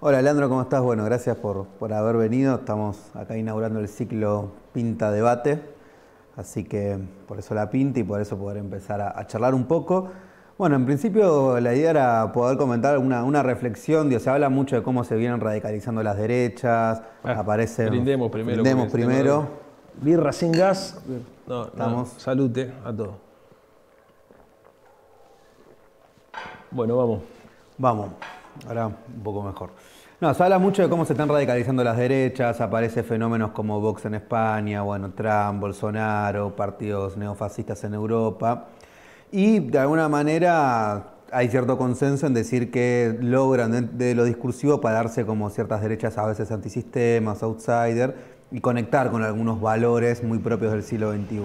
Hola Leandro, ¿cómo estás? Bueno, gracias por, por haber venido. Estamos acá inaugurando el ciclo Pinta Debate, así que por eso la pinta y por eso poder empezar a, charlar un poco. Bueno, en principio la idea era poder comentar una, una reflexión, Dios, se habla mucho de cómo se vienen radicalizando las derechas, Ah, aparecen... brindemos primero, brindemos primero. Birra sin gas. No, Estamos. no, salute a todos. Bueno, vamos. Vamos, ahora un poco mejor. No, se habla mucho de cómo se están radicalizando las derechas, aparecen fenómenos como Vox en España, bueno, Trump, Bolsonaro, partidos neofascistas en Europa. Y de alguna manera hay cierto consenso en decir que logran de, lo discursivo pararse como ciertas derechas a veces antisistemas, outsider, y conectar con algunos valores muy propios del siglo XXI.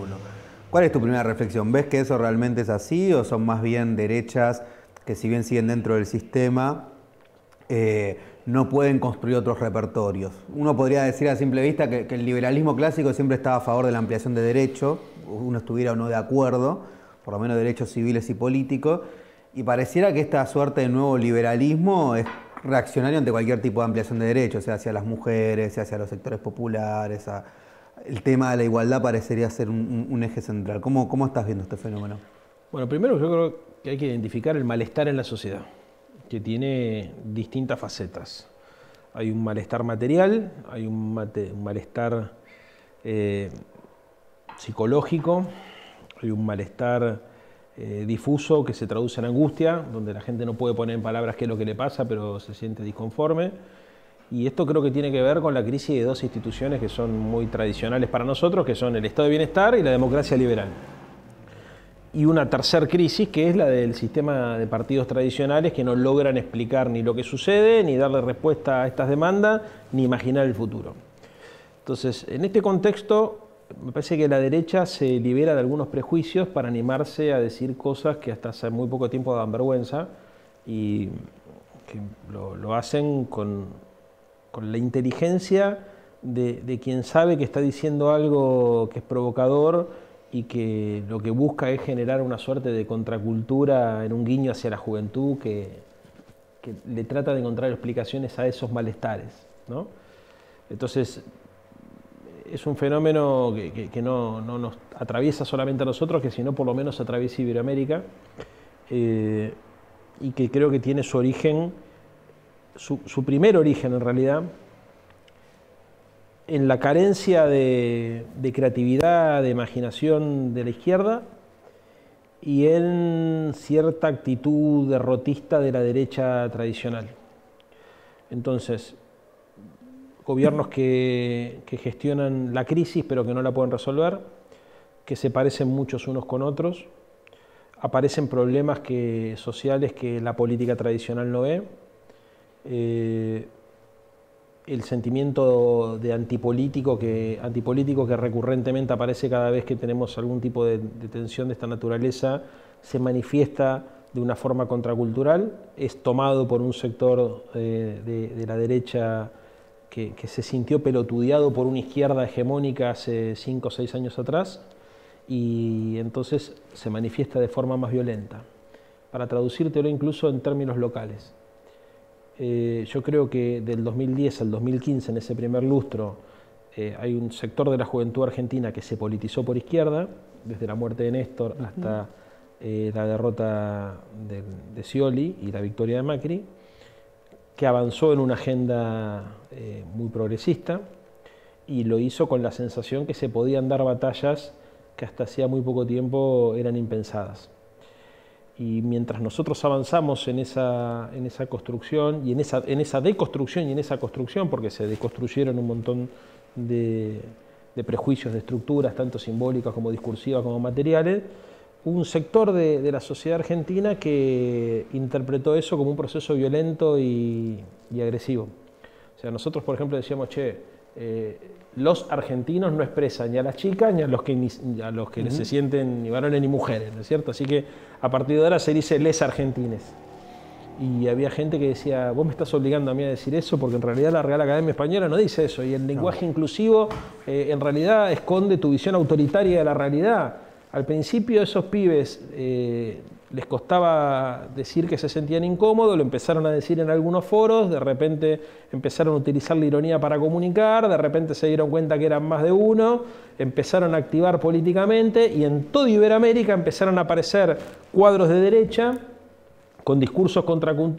¿Cuál es tu primera reflexión? ¿Ves que eso realmente es así o son más bien derechas que si bien siguen dentro del sistema, eh, no pueden construir otros repertorios? Uno podría decir a simple vista que, el liberalismo clásico siempre estaba a favor de la ampliación de derechos, uno estuviera o no de acuerdo, por lo menos derechos civiles y políticos, y pareciera que esta suerte de nuevo liberalismo es reaccionario ante cualquier tipo de ampliación de derechos, sea hacia las mujeres, sea hacia los sectores populares, el tema de la igualdad parecería ser un, un- un eje central. ¿Cómo, ¿Cómo estás viendo este fenómeno? Bueno, primero yo creo que hay que identificar el malestar en la sociedad, que tiene distintas facetas. Hay un malestar material, hay un, malestar eh, psicológico, hay un malestar eh, difuso que se traduce en angustia, donde la gente no puede poner en palabras qué es lo que le pasa, pero se siente disconforme. Y esto creo que tiene que ver con la crisis de dos instituciones que son muy tradicionales para nosotros, que son el Estado de Bienestar y la democracia liberal y una tercera crisis que es la del sistema de partidos tradicionales que no logran explicar ni lo que sucede, ni darle respuesta a estas demandas, ni imaginar el futuro. Entonces, en este contexto, me parece que la derecha se libera de algunos prejuicios para animarse a decir cosas que hasta hace muy poco tiempo daban vergüenza y que lo, hacen con, con la inteligencia de quien sabe que está diciendo algo que es provocador y que lo que busca es generar una suerte de contracultura en un guiño hacia la juventud que, que le trata de encontrar explicaciones a esos malestares. ¿no? Entonces, es un fenómeno que, que- no, no nos atraviesa solamente a nosotros, que sino por lo menos atraviesa Iberoamérica, eh, y que creo que tiene su origen, su, su primer origen en realidad, en la carencia de, creatividad, de imaginación de la izquierda y en cierta actitud derrotista de la derecha tradicional. Entonces, gobiernos que, que gestionan la crisis pero que no la pueden resolver, que se parecen muchos unos con otros, aparecen problemas que, sociales que la política tradicional no ve. eh, el sentimiento de antipolítico que, antipolítico que recurrentemente aparece cada vez que tenemos algún tipo de, de tensión de esta naturaleza se manifiesta de una forma contracultural, es tomado por un sector eh, de, la derecha que, que se sintió pelotudeado por una izquierda hegemónica hace cinco o seis años atrás y entonces se manifiesta de forma más violenta. Para traducírtelo incluso en términos locales. Eh, yo creo que del 2010 al 2015, en ese primer lustro, eh, hay un sector de la juventud argentina que se politizó por izquierda, desde la muerte de Néstor hasta eh, la derrota de, de Scioli y la victoria de Macri, que avanzó en una agenda muy progresista y lo hizo con la sensación que se podían dar batallas que hasta hacía muy poco tiempo eran impensadas. Y mientras nosotros avanzamos en esa, en esa construcción y en esa, en esa deconstrucción y en esa construcción, porque se deconstruyeron un montón de, prejuicios, de estructuras, tanto simbólicas como discursivas como materiales, un sector de, la sociedad argentina que interpretó eso como un proceso violento y agresivo. O sea, nosotros, por ejemplo, decíamos, che, eh, los argentinos no expresan ni a las chicas ni a los que, ni, a los que se sienten ni varones ni mujeres, ¿no es cierto? Así que a partir de ahora se dice les argentines. Y había gente que decía, vos me estás obligando a mí a decir eso porque en realidad la Real Academia Española no dice eso. Y el lenguaje inclusivo eh, en realidad esconde tu visión autoritaria de la realidad. Al principio esos pibes eh, les costaba decir que se sentían incómodos, lo empezaron a decir en algunos foros, de repente empezaron a utilizar la ironía para comunicar, de repente se dieron cuenta que eran más de uno, empezaron a activar políticamente y en toda Iberoamérica empezaron a aparecer cuadros de derecha con discursos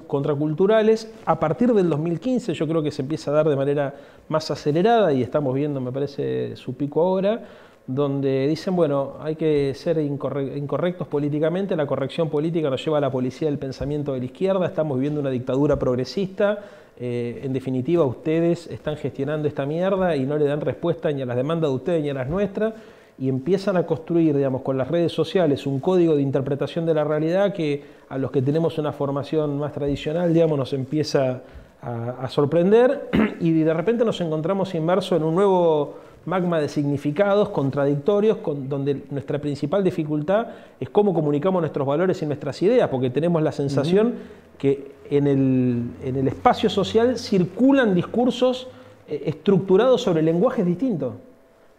contraculturales. A partir del 2015 yo creo que se empieza a dar de manera más acelerada y estamos viendo, me parece, su pico ahora donde dicen, bueno, hay que ser incorrectos políticamente, la corrección política nos lleva a la policía del pensamiento de la izquierda, estamos viviendo una dictadura progresista, eh, en definitiva ustedes están gestionando esta mierda y no le dan respuesta ni a las demandas de ustedes ni a las nuestras, y empiezan a construir, digamos, con las redes sociales un código de interpretación de la realidad que a los que tenemos una formación más tradicional, digamos, nos empieza a, a sorprender y de repente nos encontramos inmersos en un nuevo magma de significados contradictorios, con, donde nuestra principal dificultad es cómo comunicamos nuestros valores y nuestras ideas, porque tenemos la sensación que en el, en el, espacio social circulan discursos eh, estructurados sobre lenguajes distintos.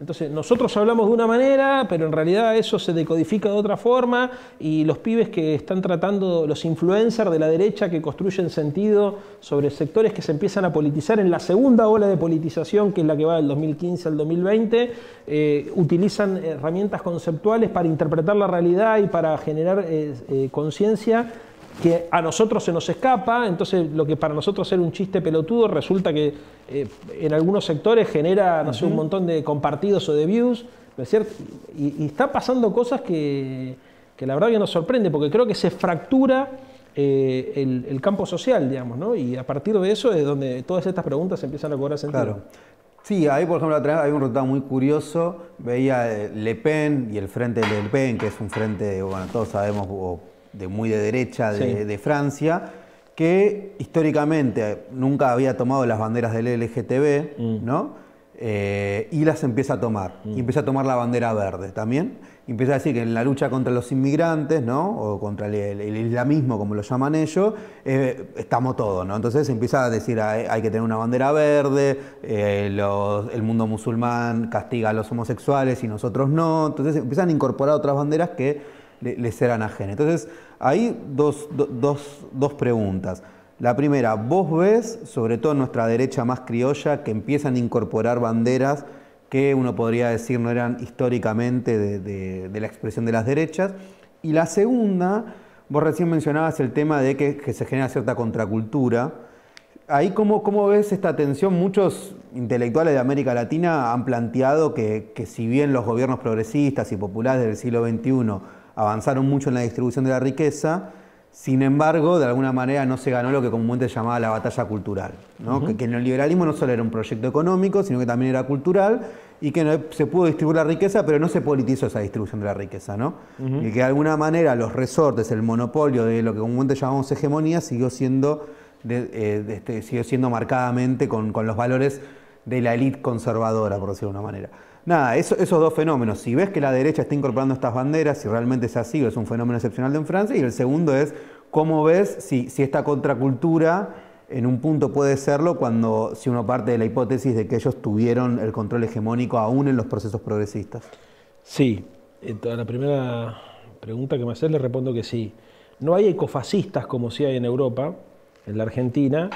Entonces, nosotros hablamos de una manera, pero en realidad eso se decodifica de otra forma y los pibes que están tratando, los influencers de la derecha que construyen sentido sobre sectores que se empiezan a politizar en la segunda ola de politización, que es la que va del 2015 al 2020, eh, utilizan herramientas conceptuales para interpretar la realidad y para generar eh, eh, conciencia que a nosotros se nos escapa, entonces lo que para nosotros era un chiste pelotudo resulta que eh, en algunos sectores genera, no sé, un montón de compartidos o de views, ¿no es cierto? Y, está pasando cosas que, la verdad que nos sorprende, porque creo que se fractura eh, el, campo social, digamos, ¿no? Y a partir de eso es donde todas estas preguntas empiezan a cobrar sentido. Claro. Sí, ahí por ejemplo hay un resultado muy curioso, veía eh, Le Pen y el frente de Le Pen, que es un frente, bueno, todos sabemos, de muy de derecha de, Francia, que históricamente nunca había tomado las banderas del LGTB, mm. ¿no? Eh, y las empieza a tomar. Y mm. empieza a tomar la bandera verde también. Y empieza a decir que en la lucha contra los inmigrantes, ¿no? O contra el, islamismo, como lo llaman ellos, eh, estamos todos, ¿no? Entonces empieza a decir hay, hay que tener una bandera verde, eh, el mundo musulmán castiga a los homosexuales y nosotros no. Entonces empiezan a incorporar otras banderas que les serán ajenas. Entonces, hay dos, preguntas. La primera, vos ves, sobre todo en nuestra derecha más criolla, que empiezan a incorporar banderas que uno podría decir no eran históricamente de, la expresión de las derechas. Y la segunda, vos recién mencionabas el tema de que, se genera cierta contracultura. Ahí, ¿cómo, ¿cómo, ves esta tensión? Muchos intelectuales de América Latina han planteado que si bien los gobiernos progresistas y populares del siglo XXI avanzaron mucho en la distribución de la riqueza, sin embargo, de alguna manera no se ganó lo que comúnmente se llamaba la batalla cultural, que, el neoliberalismo no solo era un proyecto económico, sino que también era cultural y que no, se pudo distribuir la riqueza, pero no se politizó esa distribución de la riqueza. ¿no? Y que de alguna manera los resortes, el monopolio de lo que comúnmente llamamos hegemonía, siguió siendo, eh, este, siguió siendo marcadamente con, con los valores de la élite conservadora, por decirlo de una manera. Nada, esos dos fenómenos. Si ves que la derecha está incorporando estas banderas, si realmente es así, es un fenómeno excepcional en Francia. Y el segundo es cómo ves si, esta contracultura en un punto puede serlo cuando si uno parte de la hipótesis de que ellos tuvieron el control hegemónico aún en los procesos progresistas. Sí, a la primera pregunta que me haces le respondo que sí. No hay ecofascistas como si hay en Europa, en la Argentina,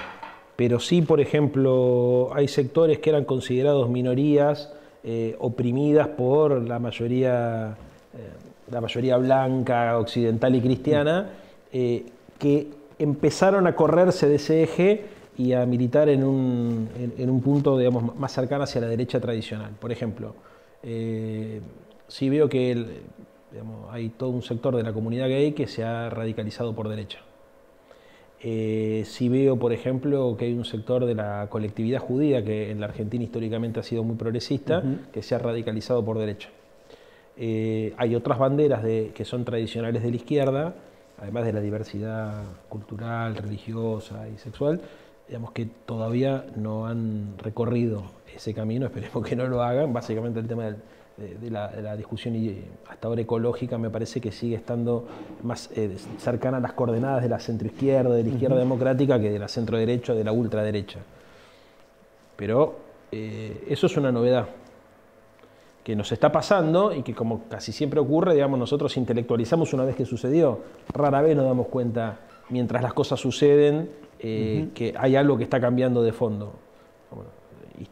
pero sí, por ejemplo, hay sectores que eran considerados minorías eh, oprimidas por la mayoría, eh, la mayoría blanca, occidental y cristiana, eh, que empezaron a correrse de ese eje y a militar en un, en, un punto digamos, más cercano hacia la derecha tradicional. Por ejemplo, si veo que hay todo un sector de la comunidad gay que se ha radicalizado por derecha. Eh, si veo, por ejemplo, que hay un sector de la colectividad judía que en la Argentina históricamente ha sido muy progresista, que se ha radicalizado por derecha. Eh, hay otras banderas que son tradicionales de la izquierda, además de la diversidad cultural, religiosa y sexual, digamos que todavía no han recorrido ese camino, esperemos que no lo hagan, básicamente el tema del, de, la, discusión hasta ahora ecológica me parece que sigue estando más eh, cercana a las coordenadas de la centroizquierda, de la izquierda democrática, que de la centro-derecha, de la ultraderecha. Pero eh, eso es una novedad. que nos está pasando y que como casi siempre ocurre, digamos, nosotros intelectualizamos una vez que sucedió, rara vez nos damos cuenta mientras las cosas suceden eh, que hay algo que está cambiando de fondo.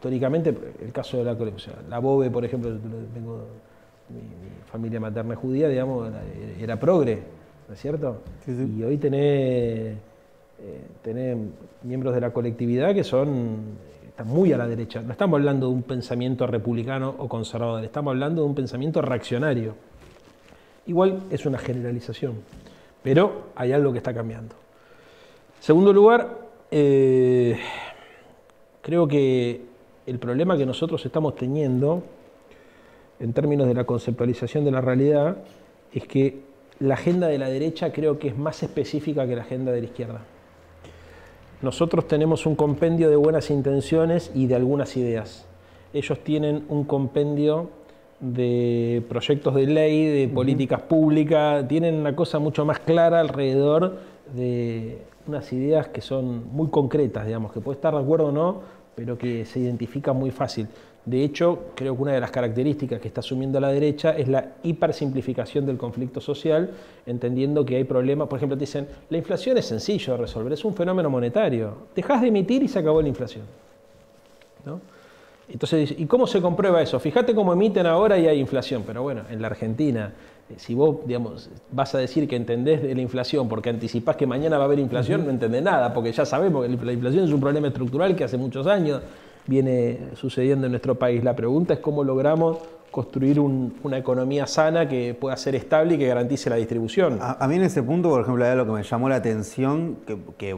Históricamente, el caso de la colección, la BOBE, por ejemplo, tengo mi, familia materna judía, digamos, era, progre, ¿no es cierto? Y hoy tenés, eh, tenés miembros de la colectividad que son está muy a la derecha. No estamos hablando de un pensamiento republicano o conservador, estamos hablando de un pensamiento reaccionario. Igual es una generalización, pero hay algo que está cambiando. Segundo lugar, eh, creo que el problema que nosotros estamos teniendo en términos de la conceptualización de la realidad es que la agenda de la derecha creo que es más específica que la agenda de la izquierda nosotros tenemos un compendio de buenas intenciones y de algunas ideas. Ellos tienen un compendio de proyectos de ley, de políticas públicas, tienen una cosa mucho más clara alrededor de unas ideas que son muy concretas, digamos, que puede estar de acuerdo o no, pero que se identifican muy fácil. De hecho, creo que una de las características que está asumiendo la derecha es la hipersimplificación del conflicto social, entendiendo que hay problemas. Por ejemplo, te dicen, la inflación es sencillo de resolver, es un fenómeno monetario. Dejas de emitir y se acabó la inflación. Entonces, ¿y cómo se comprueba eso? Fíjate cómo emiten ahora y hay inflación, pero bueno, en la Argentina, si vos digamos, vas a decir que entendés de la inflación porque anticipás que mañana va a haber inflación, no entendés nada, porque ya sabemos que la inflación es un problema estructural que hace muchos años viene sucediendo en nuestro país. La pregunta es cómo logramos construir una economía sana que pueda ser estable y que garantice la distribución. A, mí en ese punto, por ejemplo, lo que me llamó la atención, que,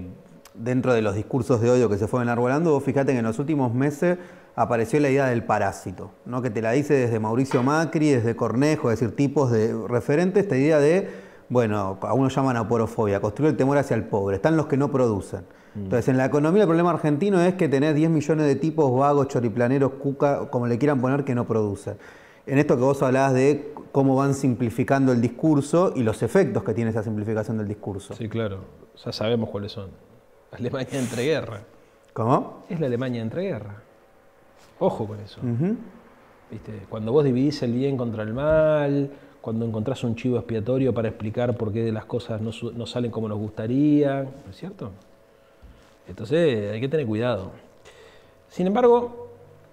dentro de los discursos de odio que se fueron enarbolando, vos fíjate que en los últimos meses apareció la idea del parásito, ¿no? que te la dice desde Mauricio Macri, desde Cornejo, es decir, tipos de referentes, esta idea de, bueno, a uno llaman aporofobia, construir el temor hacia el pobre, están los que no producen. Mm. Entonces, en la economía el problema argentino es que tenés 10 millones de tipos vagos, choriplaneros, cuca, como le quieran poner, que no producen. En esto que vos hablabas de cómo van simplificando el discurso y los efectos que tiene esa simplificación del discurso. Sí, claro. Ya sabemos cuáles son. Alemania entre guerra. ¿Cómo? Es la Alemania entre guerra. Ojo con eso. ¿Viste? Cuando vos dividís el bien contra el mal, cuando encontrás un chivo expiatorio para explicar por qué las cosas no, no salen como nos gustaría, ¿no es cierto? Entonces hay que tener cuidado. Sin embargo,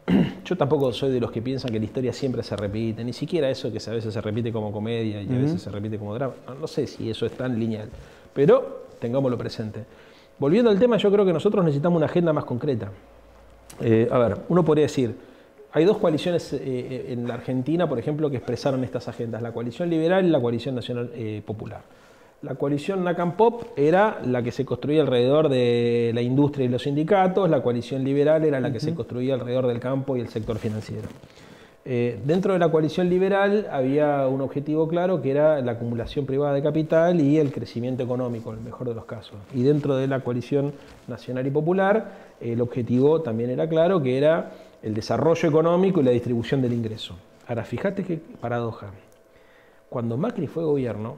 yo tampoco soy de los que piensan que la historia siempre se repite, ni siquiera eso que a veces se repite como comedia y a veces se repite como drama. No, sé si eso es tan lineal, pero tengámoslo presente. Volviendo al tema, yo creo que nosotros necesitamos una agenda más concreta. Eh, a ver, uno podría decir, hay dos coaliciones eh, eh, en la Argentina, por ejemplo, que expresaron estas agendas, la coalición liberal y la coalición nacional popular. La coalición NACAM-POP era la que se construía alrededor de la industria y los sindicatos, la coalición liberal era la que se construía alrededor del campo y el sector financiero. Eh, dentro de la coalición liberal había un objetivo claro que era la acumulación privada de capital y el crecimiento económico, en el mejor de los casos. Y dentro de la coalición nacional y popular, el objetivo también era claro que era el desarrollo económico y la distribución del ingreso. Ahora, fíjate qué paradoja. Cuando Macri fue gobierno,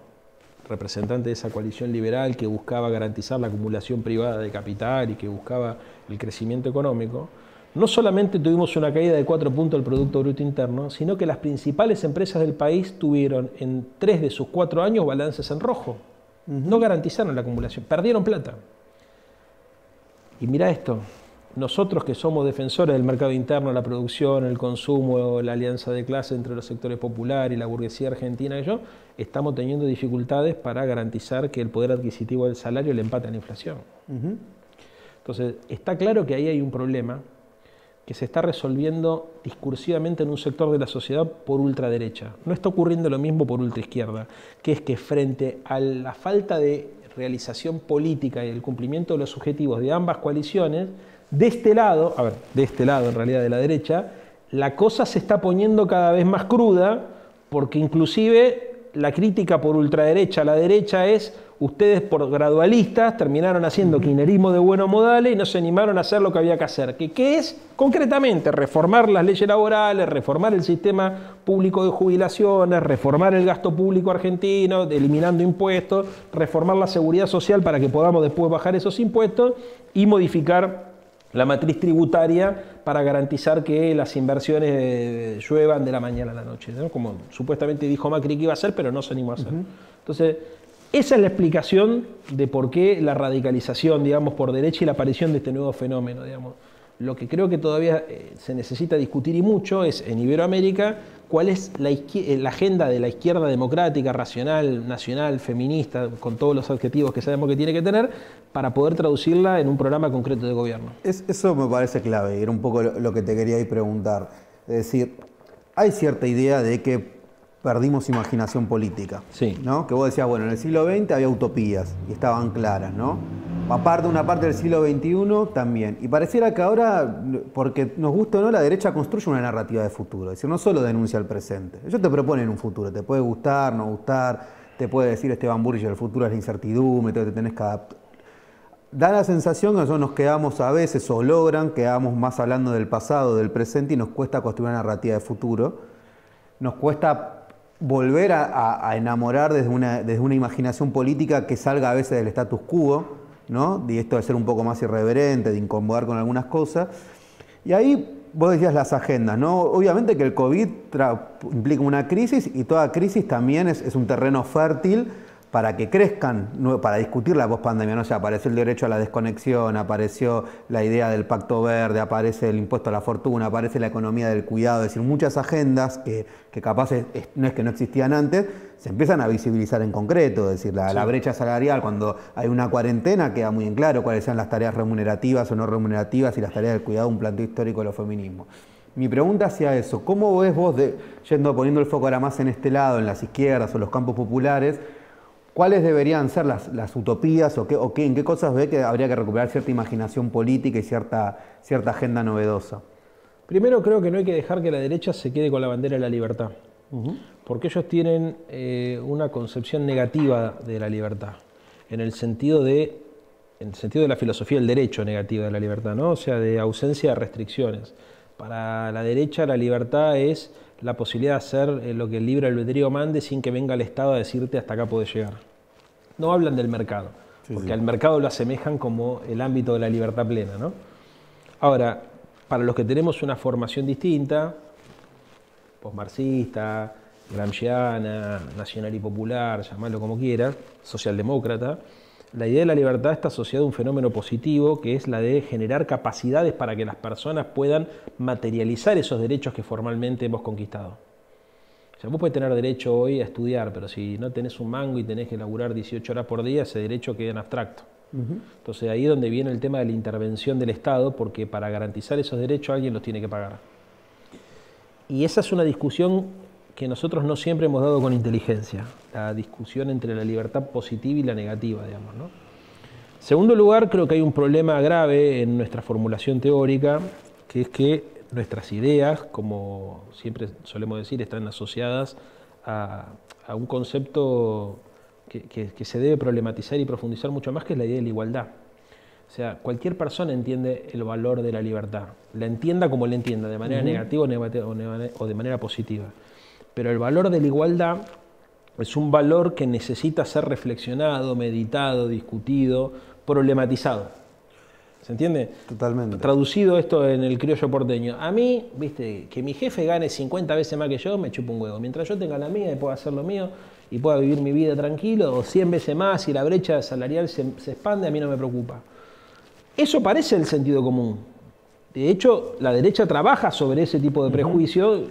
representante de esa coalición liberal que buscaba garantizar la acumulación privada de capital y que buscaba el crecimiento económico, no solamente tuvimos una caída de cuatro puntos del Producto Bruto Interno, sino que las principales empresas del país tuvieron en tres de sus cuatro años balances en rojo. No garantizaron la acumulación, perdieron plata. Y mira esto, nosotros que somos defensores del mercado interno, la producción, el consumo, la alianza de clase entre los sectores populares y la burguesía argentina y yo, estamos teniendo dificultades para garantizar que el poder adquisitivo del salario le empate a la inflación. Entonces, está claro que ahí hay un problema que se está resolviendo discursivamente en un sector de la sociedad por ultraderecha. No está ocurriendo lo mismo por ultraizquierda, que es que frente a la falta de realización política y el cumplimiento de los objetivos de ambas coaliciones, de este lado, a ver, de este lado en realidad de la derecha, la cosa se está poniendo cada vez más cruda porque inclusive la crítica por ultraderecha a la derecha es ustedes por gradualistas terminaron haciendo kirchnerismo de buenos modales y no se animaron a hacer lo que había que hacer. ¿Qué, ¿Qué es? Concretamente, reformar las leyes laborales, reformar el sistema público de jubilaciones, reformar el gasto público argentino, eliminando impuestos, reformar la seguridad social para que podamos después bajar esos impuestos y modificar la matriz tributaria para garantizar que las inversiones eh, lluevan de la mañana a la noche, como supuestamente dijo Macri que iba a hacer, pero no se animó a hacer. Entonces, esa es la explicación de por qué la radicalización, digamos, por derecha y la aparición de este nuevo fenómeno, digamos. Lo que creo que todavía eh, se necesita discutir y mucho es en Iberoamérica cuál es la, eh, la, agenda de la izquierda democrática, racional, nacional, feminista, con todos los adjetivos que sabemos que tiene que tener, para poder traducirla en un programa concreto de gobierno. eso me parece clave, y era un poco lo, que te quería ir preguntar. Es decir, hay cierta idea de que perdimos imaginación política. Sí. ¿no? Que vos decías, bueno, en el siglo XX había utopías y estaban claras, ¿no? Aparte, una parte del siglo XXI también. Y pareciera que ahora, porque nos gusta o no, la derecha construye una narrativa de futuro. Es decir, no solo denuncia el presente. Ellos te proponen un futuro. Te puede gustar, no gustar. Te puede decir Esteban Burgess, el futuro es la incertidumbre, te tenés que adaptar. Da la sensación que nosotros nos quedamos a veces, o logran, quedamos más hablando del pasado, del presente, y nos cuesta construir una narrativa de futuro. Nos cuesta volver a, enamorar desde una, desde una imaginación política que salga a veces del status quo, ¿no? Y esto de ser un poco más irreverente, de incomodar con algunas cosas. Y ahí vos decías las agendas, ¿no? Obviamente que el COVID implica una crisis y toda crisis también es, es un terreno fértil para que crezcan, para discutir la pospandemia. ¿no? O apareció el derecho a la desconexión, apareció la idea del pacto verde, aparece el impuesto a la fortuna, aparece la economía del cuidado, es decir, muchas agendas que, capaz no es que no existían antes, se empiezan a visibilizar en concreto, es decir, la, brecha salarial, cuando hay una cuarentena, queda muy en claro cuáles sean las tareas remunerativas o no remunerativas y las tareas del cuidado, un planteo histórico de los feminismos. Mi pregunta hacia eso, ¿cómo ves vos, de, yendo poniendo el foco ahora más en este lado, en las izquierdas o los campos populares, ¿Cuáles deberían ser las, utopías o, qué, o qué, en qué cosas ve que habría que recuperar cierta imaginación política y cierta, cierta agenda novedosa? Primero creo que no hay que dejar que la derecha se quede con la bandera de la libertad, porque ellos tienen eh, una concepción negativa de la libertad, en el sentido de en el sentido de la filosofía del derecho negativa de la libertad, ¿no? o sea, de ausencia de restricciones. Para la derecha la libertad es la posibilidad de hacer eh, lo que el libre albedrío mande sin que venga el Estado a decirte hasta acá puedes llegar. No hablan del mercado, porque al mercado lo asemejan como el ámbito de la libertad plena. ¿no? Ahora, para los que tenemos una formación distinta, posmarxista, gramsciana, nacional y popular, llamarlo como quieras, socialdemócrata, la idea de la libertad está asociada a un fenómeno positivo que es la de generar capacidades para que las personas puedan materializar esos derechos que formalmente hemos conquistado. O sea, vos puedes tener derecho hoy a estudiar, pero si no tenés un mango y tenés que laburar 18 horas por día, ese derecho queda en abstracto. Entonces ahí es donde viene el tema de la intervención del Estado, porque para garantizar esos derechos alguien los tiene que pagar. Y esa es una discusión que nosotros no siempre hemos dado con inteligencia, la discusión entre la libertad positiva y la negativa, digamos. ¿no? Segundo lugar, creo que hay un problema grave en nuestra formulación teórica, que es que nuestras ideas, como siempre solemos decir, están asociadas a, un concepto que, que, se debe problematizar y profundizar mucho más, que es la idea de la igualdad. O sea, cualquier persona entiende el valor de la libertad, la entienda como la entienda, de manera negativa o de manera positiva. Pero el valor de la igualdad es un valor que necesita ser reflexionado, meditado, discutido, problematizado. ¿Se entiende? Totalmente. Traducido esto en el criollo porteño. A mí, viste, que mi jefe gane 50 veces más que yo, me chupa un huevo. Mientras yo tenga la mía y pueda hacer lo mío y pueda vivir mi vida tranquilo, o 100 veces más y la brecha salarial se, se expande, a mí no me preocupa. Eso parece el sentido común. De hecho, la derecha trabaja sobre ese tipo de prejuicio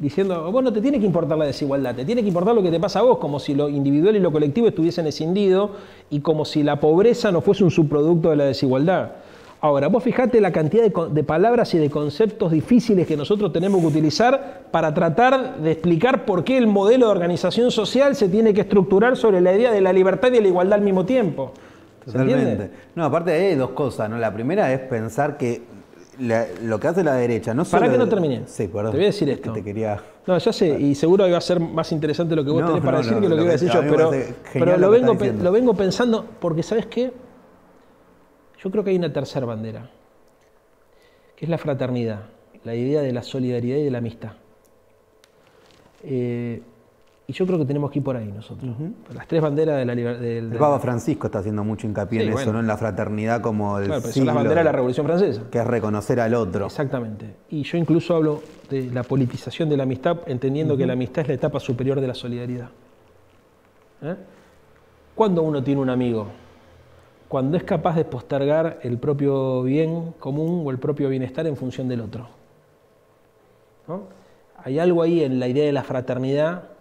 diciendo, vos no te tiene que importar la desigualdad, te tiene que importar lo que te pasa a vos, como si lo individual y lo colectivo estuviesen escindido y como si la pobreza no fuese un subproducto de la desigualdad. Ahora, vos fijate la cantidad de, palabras y de conceptos difíciles que nosotros tenemos que utilizar para tratar de explicar por qué el modelo de organización social se tiene que estructurar sobre la idea de la libertad y la igualdad al mismo tiempo. Totalmente. No, aparte hay dos cosas, ¿no? La primera es pensar que lo que hace la derecha, no solo. Para que no termine. Sí, perdón. Te voy a decir esto. te quería... No, ya sé, y seguro iba a ser más interesante lo que vos tenés para decir que lo que iba a decir yo, pero, pero lo, vengo, lo vengo pensando porque, ¿sabes qué? Yo creo que hay una tercera bandera, que es la fraternidad, la idea de la solidaridad y de la amistad. Eh, Y yo creo que tenemos que ir por ahí nosotros. Las tres banderas de la libertad. El Papa Francisco está haciendo mucho hincapié en eso, ¿no? En la fraternidad como el claro, pero son las banderas de la Revolución Francesa. Que es reconocer al otro. Exactamente. Y yo incluso hablo de la politización de la amistad, entendiendo que la amistad es la etapa superior de la solidaridad. ¿Eh? ¿Cuándo uno tiene un amigo? Cuando es capaz de postergar el propio bien común o el propio bienestar en función del otro. Hay algo ahí en la idea de la fraternidad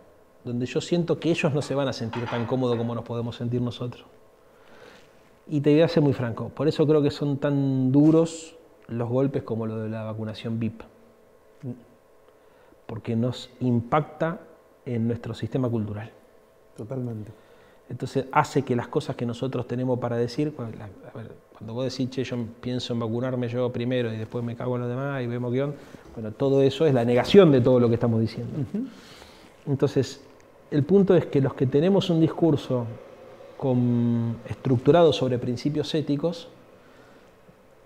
donde yo siento que ellos no se van a sentir tan cómodos como nos podemos sentir nosotros. Y te voy a ser muy franco, por eso creo que son tan duros los golpes como lo de la vacunación VIP, porque nos impacta en nuestro sistema cultural. Totalmente. Entonces hace que las cosas que nosotros tenemos para decir, cuando vos decís, che, yo pienso en vacunarme yo primero y después me cago en los demás y vemos qué onda, bueno, todo eso es la negación de todo lo que estamos diciendo. Entonces, el punto es que los que tenemos un discurso estructurado sobre principios éticos,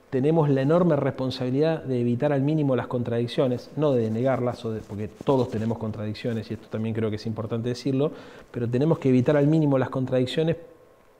tenemos la enorme responsabilidad de evitar al mínimo las contradicciones, no de negarlas, porque todos tenemos contradicciones, y esto también creo que es importante decirlo, pero tenemos que evitar al mínimo las contradicciones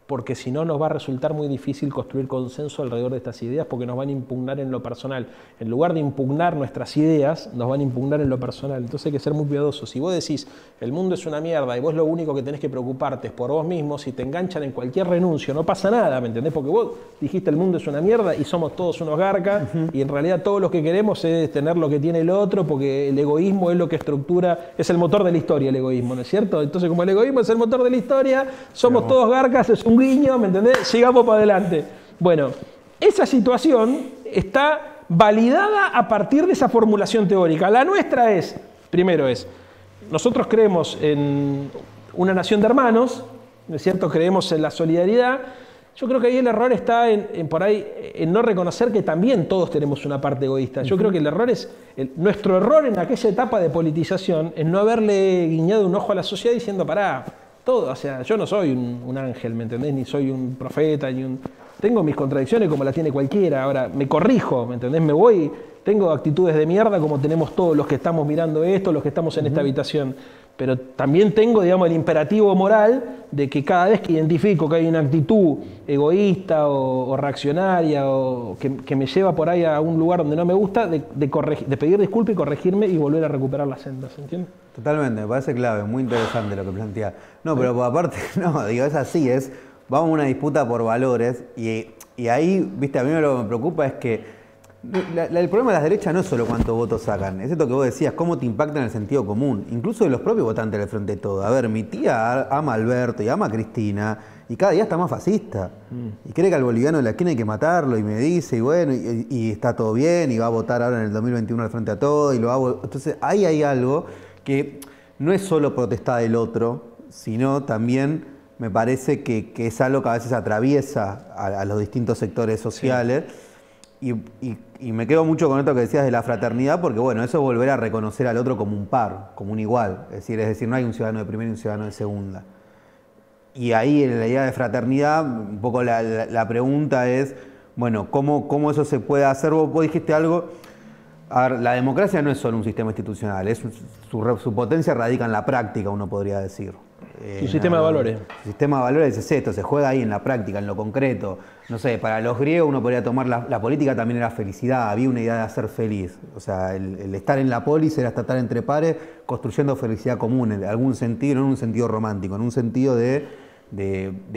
porque si no nos va a resultar muy difícil construir consenso alrededor de estas ideas porque nos van a impugnar en lo personal. En lugar de impugnar nuestras ideas, nos van a impugnar en lo personal. Entonces hay que ser muy cuidadosos. Si vos decís, el mundo es una mierda y vos lo único que tenés que preocuparte es por vos mismo, si te enganchan en cualquier renuncio, no pasa nada, ¿me entendés? Porque vos dijiste el mundo es una mierda y somos todos unos garcas y en realidad todo lo que queremos es tener lo que tiene el otro porque el egoísmo es lo que estructura, es el motor de la historia el egoísmo, ¿no es cierto? Entonces como el egoísmo es el motor de la historia, somos todos garcas, es un ¿me entendés? Sigamos para adelante. Bueno, esa situación está validada a partir de esa formulación teórica. La nuestra es, primero es, nosotros creemos en una nación de hermanos, ¿no es cierto? Creemos en la solidaridad. Yo creo que ahí el error está en, por ahí en no reconocer que también todos tenemos una parte egoísta. Yo creo que el error es nuestro error en aquella etapa de politización es no haberle guiñado un ojo a la sociedad diciendo, pará, todo, o sea, yo no soy un, ángel, ¿me entendés? Ni soy un profeta, ni un... Tengo mis contradicciones como las tiene cualquiera, ahora me corrijo, ¿me entendés? Me voy, tengo actitudes de mierda como tenemos todos los que estamos mirando esto, los que estamos en esta habitación pero también tengo, digamos, el imperativo moral de que cada vez que identifico que hay una actitud egoísta o, reaccionaria o que, me lleva por ahí a un lugar donde no me gusta, de, de, pedir disculpas y corregirme y volver a recuperar las sendas, ¿entiendes? Totalmente, me parece clave, muy interesante lo que plantea. No, pero aparte, no, digo, es así, es, vamos a una disputa por valores y, y ahí, viste, a mí lo que me preocupa es que el problema de las derechas no es solo cuántos votos sacan, es esto que vos decías, cómo te impacta en el sentido común, incluso de los propios votantes del Frente de Todo. A ver, mi tía ama a Alberto y ama a Cristina y cada día está más fascista mm. y cree que al boliviano de la esquina hay que matarlo y me dice, y bueno, y, está todo bien y va a votar ahora en el 2021 al Frente a Todo y lo hago. Entonces ahí hay algo que no es solo protestar del otro, sino también me parece que, es algo que a veces atraviesa a, los distintos sectores sociales. Y, me quedo mucho con esto que decías de la fraternidad, porque bueno, eso es volver a reconocer al otro como un par, como un igual. Es decir, es decir, no hay un ciudadano de primera y un ciudadano de segunda. Y ahí en la idea de fraternidad, un poco la, pregunta es, bueno, ¿cómo, ¿cómo, eso se puede hacer? Vos, dijiste algo, a ver, la democracia no es solo un sistema institucional, es, su, su potencia radica en la práctica, uno podría decir. Su sistema de valores. Su sistema de valores es esto, se juega ahí en la práctica, en lo concreto. No sé, para los griegos uno podría tomar la, política también era felicidad, había una idea de hacer feliz. O sea, el, estar en la polis era estar entre pares construyendo felicidad común, en algún sentido, no en un sentido romántico, en un sentido de,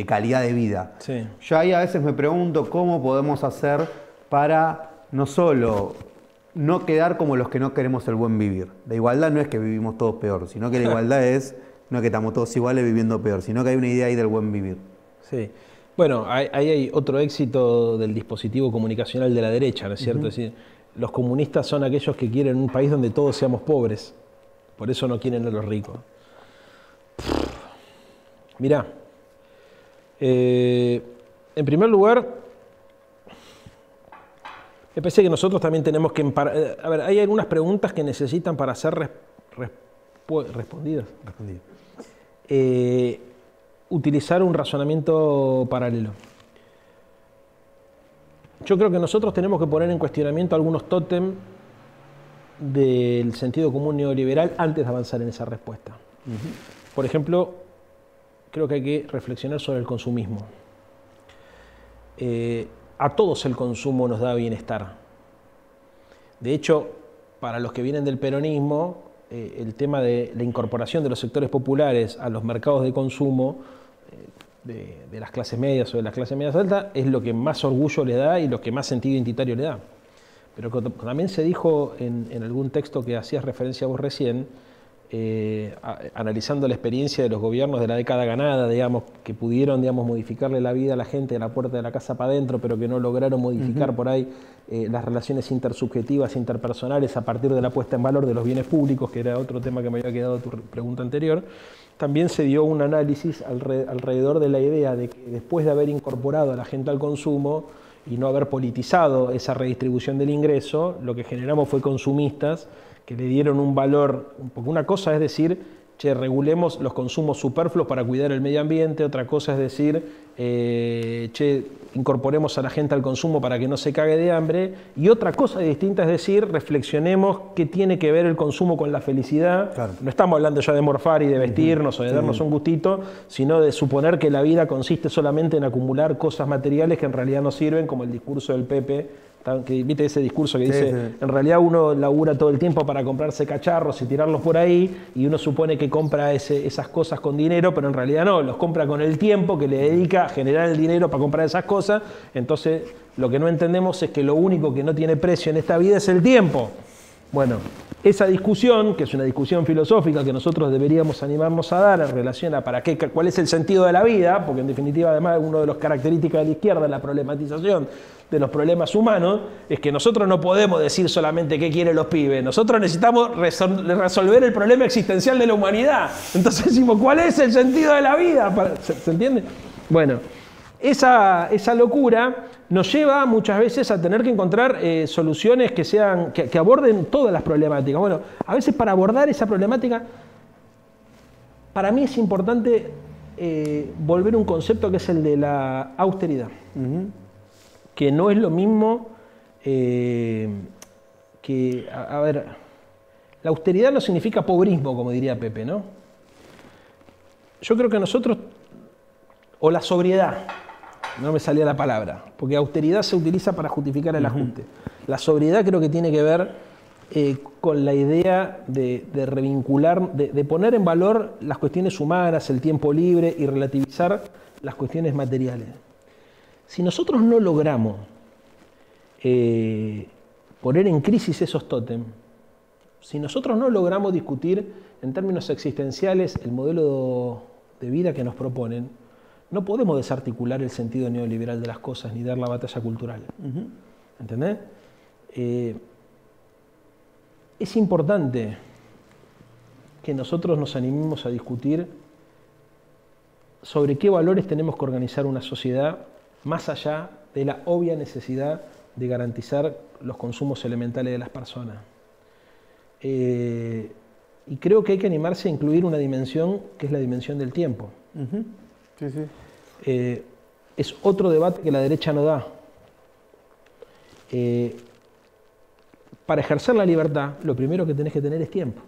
calidad de vida. Sí. Yo ahí a veces me pregunto cómo podemos hacer para no solo no quedar como los que no queremos el buen vivir. La igualdad no es que vivimos todos peor, sino que la igualdad es no que estamos todos iguales viviendo peor, sino que hay una idea ahí del buen vivir. Sí. Bueno, ahí hay, otro éxito del dispositivo comunicacional de la derecha, ¿no es cierto? Es decir, los comunistas son aquellos que quieren un país donde todos seamos pobres. Por eso no quieren a los ricos. Mirá, eh, en primer lugar, me parece que nosotros también tenemos que... Eh, a ver, hay algunas preguntas que necesitan para ser respondidas. respondidas. Eh, utilizar un razonamiento paralelo. Yo creo que nosotros tenemos que poner en cuestionamiento algunos tótem del sentido común neoliberal antes de avanzar en esa respuesta. Por ejemplo, creo que hay que reflexionar sobre el consumismo. Eh, a todos el consumo nos da bienestar. De hecho, para los que vienen del peronismo, eh, el tema de la incorporación de los sectores populares a los mercados de consumo eh, de, las clases medias o de las clases medias altas es lo que más orgullo le da y lo que más sentido identitario le da. Pero también se dijo en, en algún texto que hacías referencia a vos recién, eh, analizando la experiencia de los gobiernos de la década ganada, digamos, que pudieron digamos, modificarle la vida a la gente de la puerta de la casa para adentro, pero que no lograron modificar por ahí eh, las relaciones intersubjetivas, interpersonales a partir de la puesta en valor de los bienes públicos, que era otro tema que me había quedado tu pregunta anterior, también se dio un análisis alrededor de la idea de que después de haber incorporado a la gente al consumo, y no haber politizado esa redistribución del ingreso, lo que generamos fue consumistas que le dieron un valor, porque una cosa es decir, che, regulemos los consumos superfluos para cuidar el medio ambiente, otra cosa es decir, eh, che, incorporemos a la gente al consumo para que no se cague de hambre, y otra cosa distinta es decir, reflexionemos qué tiene que ver el consumo con la felicidad. No estamos hablando ya de morfar y de vestirnos o de darnos un gustito, sino de suponer que la vida consiste solamente en acumular cosas materiales que en realidad no sirven, como el discurso del Pepe que, ¿Viste ese discurso que dice, en realidad uno labura todo el tiempo para comprarse cacharros y tirarlos por ahí, y uno supone que compra esas cosas con dinero, pero en realidad no, los compra con el tiempo que le dedica a generar el dinero para comprar esas cosas. Entonces, lo que no entendemos es que lo único que no tiene precio en esta vida es el tiempo. Bueno, esa discusión, que es una discusión filosófica que nosotros deberíamos animarnos a dar en relación a para qué, cuál es el sentido de la vida, porque en definitiva además una de las características de la izquierda es la problematización de los problemas humanos, es que nosotros no podemos decir solamente qué quieren los pibes, nosotros necesitamos resolver el problema existencial de la humanidad. Entonces decimos, ¿cuál es el sentido de la vida? ¿Se, entiende? Bueno, esa, esa locura nos lleva muchas veces a tener que encontrar eh, soluciones que, sean, que, aborden todas las problemáticas. Bueno, a veces para abordar esa problemática, para mí es importante eh, volver a un concepto que es el de la austeridad, que no es lo mismo eh, que, a, ver, la austeridad no significa pobrismo, como diría Pepe, ¿no? Yo creo que nosotros, o la sobriedad, no me salía la palabra, porque austeridad se utiliza para justificar el ajuste. La sobriedad creo que tiene que ver eh, con la idea de, revincular, de, poner en valor las cuestiones humanas, el tiempo libre y relativizar las cuestiones materiales. Si nosotros no logramos eh, poner en crisis esos tótem, si nosotros no logramos discutir en términos existenciales el modelo de vida que nos proponen, no podemos desarticular el sentido neoliberal de las cosas ni dar la batalla cultural. ¿Entendés? Eh, es importante que nosotros nos animemos a discutir sobre qué valores tenemos que organizar una sociedad más allá de la obvia necesidad de garantizar los consumos elementales de las personas. Eh, y creo que hay que animarse a incluir una dimensión que es la dimensión del tiempo. sí, sí. Eh, es otro debate que la derecha no da. Eh, para ejercer la libertad, lo primero que tenés que tener es tiempo.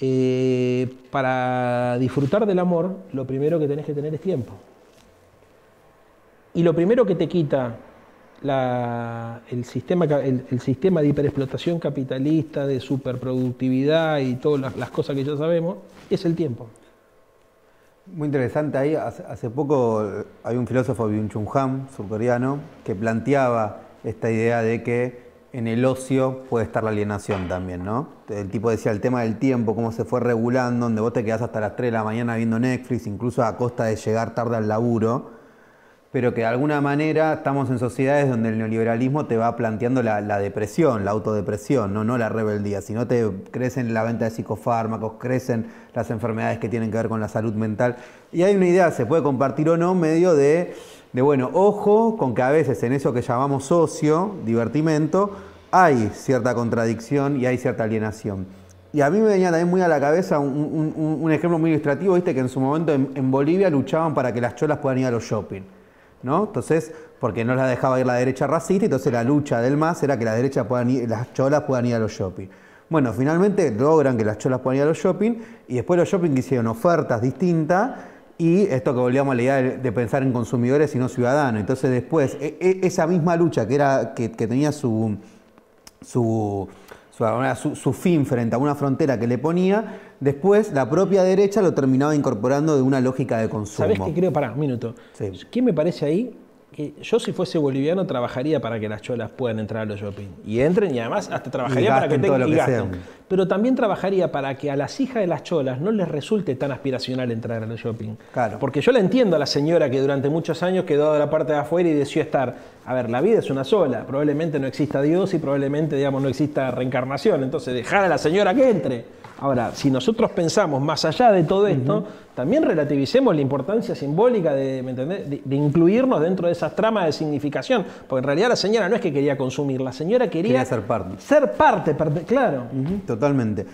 Eh, para disfrutar del amor, lo primero que tenés que tener es tiempo. Y lo primero que te quita el, sistema, el, sistema de hiperexplotación capitalista, de superproductividad y todas las cosas que ya sabemos, es el tiempo. Muy interesante ahí, hace, poco eh, hay un filósofo Byung-Chul Han, surcoreano, que planteaba esta idea de que en el ocio puede estar la alienación también, ¿no? El tipo decía el tema del tiempo, cómo se fue regulando, donde vos te quedás hasta las 3 de la mañana viendo Netflix, incluso a costa de llegar tarde al laburo, pero que de alguna manera estamos en sociedades donde el neoliberalismo te va planteando la, depresión, la autodepresión, ¿no? no la rebeldía, sino te crecen la venta de psicofármacos, crecen las enfermedades que tienen que ver con la salud mental. Y hay una idea, se puede compartir o no, medio de, de bueno, ojo con que a veces en eso que llamamos socio, divertimento, hay cierta contradicción y hay cierta alienación. Y a mí me venía también muy a la cabeza un, ejemplo muy ilustrativo, viste que en su momento en Bolivia luchaban para que las cholas puedan ir a los shopping. ¿No? Entonces, porque no la dejaba ir la derecha racista, entonces la lucha del MAS era que la derecha ir, las cholas puedan ir a los shopping. Bueno, finalmente logran que las cholas puedan ir a los shopping y después los shopping hicieron ofertas distintas y esto que volvíamos a la idea de, pensar en consumidores y no ciudadanos. Entonces después, e, e, esa misma lucha que, era, que, tenía su, su, fin frente a una frontera que le ponía, después la propia derecha lo terminaba incorporando de una lógica de consumo. ¿Sabes qué creo? Pará, un minuto. ¿Qué me parece ahí? yo si fuese boliviano trabajaría para que las cholas puedan entrar a los shopping. Y entren y además hasta trabajaría para que tengan y gasten. Pero también trabajaría para que a las hijas de las cholas no les resulte tan aspiracional entrar a los shopping. Claro. Porque yo la entiendo a la señora que durante muchos años quedó de la parte de afuera y decidió estar. A ver, la vida es una sola. Probablemente no exista Dios y probablemente, digamos, no exista reencarnación. Entonces, dejar a la señora que entre Ahora, si nosotros pensamos más allá de todo esto, también relativicemos la importancia simbólica de, de, incluirnos dentro de esas tramas de significación. Porque en realidad la señora no es que quería consumir, la señora quería, ser parte. Ser parte, claro. Totalmente.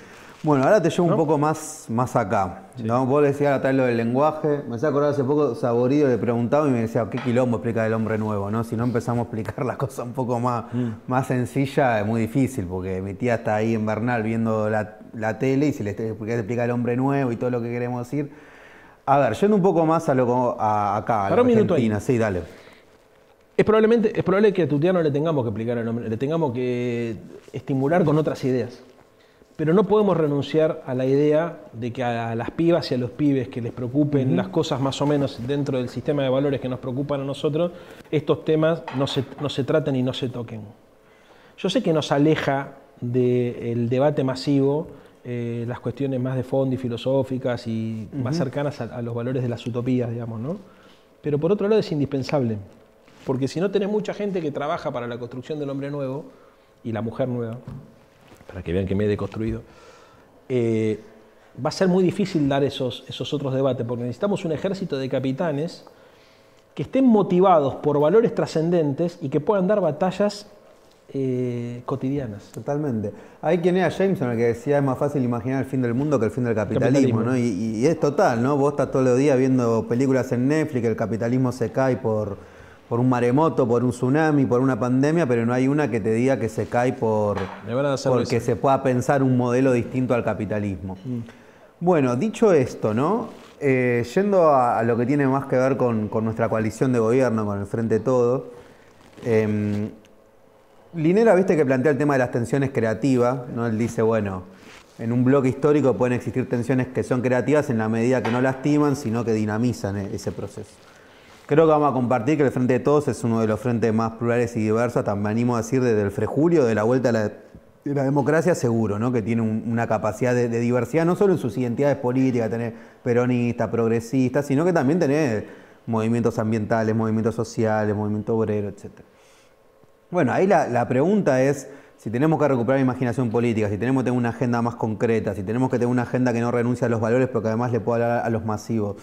Bueno, ahora te llevo un poco más, más acá. ¿no? Vos decías tal lo del lenguaje. Me hacía acordar hace poco, Saborido le preguntaba y me decía, ¿qué quilombo explica el hombre nuevo? ¿no? Si no empezamos a explicar las cosas un poco más, mm. más sencilla, es muy difícil, porque mi tía está ahí en Bernal viendo la, tele y si le explica el hombre nuevo y todo lo que queremos decir. A ver, yendo un poco más a lo a, acá, a la Argentina, sí, dale. Es, probablemente, es probable que a tu tía no le tengamos que explicar el hombre, le tengamos que estimular con otras ideas. Pero no podemos renunciar a la idea de que a las pibas y a los pibes que les preocupen las cosas más o menos dentro del sistema de valores que nos preocupan a nosotros, estos temas no se, no se traten y no se toquen. Yo sé que nos aleja del debate masivo eh, las cuestiones más de fondo y filosóficas y más cercanas a, los valores de las utopías, digamos, ¿no? Pero por otro lado es indispensable, porque si no tenés mucha gente que trabaja para la construcción del hombre nuevo y la mujer nueva, para que vean que me he deconstruido, eh, va a ser muy difícil dar esos, esos otros debates, porque necesitamos un ejército de capitanes que estén motivados por valores trascendentes y que puedan dar batallas eh, cotidianas. Totalmente. Hay quien era Jameson el que decía es más fácil imaginar el fin del mundo que el fin del capitalismo, ¿no? Y, es total, ¿no? Vos estás todos los días viendo películas en Netflix, el capitalismo se cae por, por un maremoto, por un tsunami, por una pandemia, pero no hay una que te diga que se cae por porque se pueda pensar un modelo distinto al capitalismo. Mm. Bueno, dicho esto, ¿no? Eh, yendo a, lo que tiene más que ver con, nuestra coalición de gobierno, con el Frente Todo, eh, Linera, viste que plantea el tema de las tensiones creativas, ¿no? Él dice, bueno, en un bloque histórico pueden existir tensiones que son creativas en la medida que no lastiman, sino que dinamizan e-, ese proceso. Creo que vamos a compartir que el Frente de Todos es uno de los frentes más plurales y diversos, también animo a decir desde el frejulio, de la vuelta a la, democracia, seguro, ¿no? que tiene una capacidad de, diversidad, no solo en sus identidades políticas, tener peronistas, progresistas, sino que también tener movimientos ambientales, movimientos sociales, movimiento obrero, etc. Bueno, ahí la, pregunta es si tenemos que recuperar imaginación política, si tenemos que tener una agenda más concreta, si tenemos que tener una agenda que no renuncie a los valores, pero que además le pueda hablar a los masivos.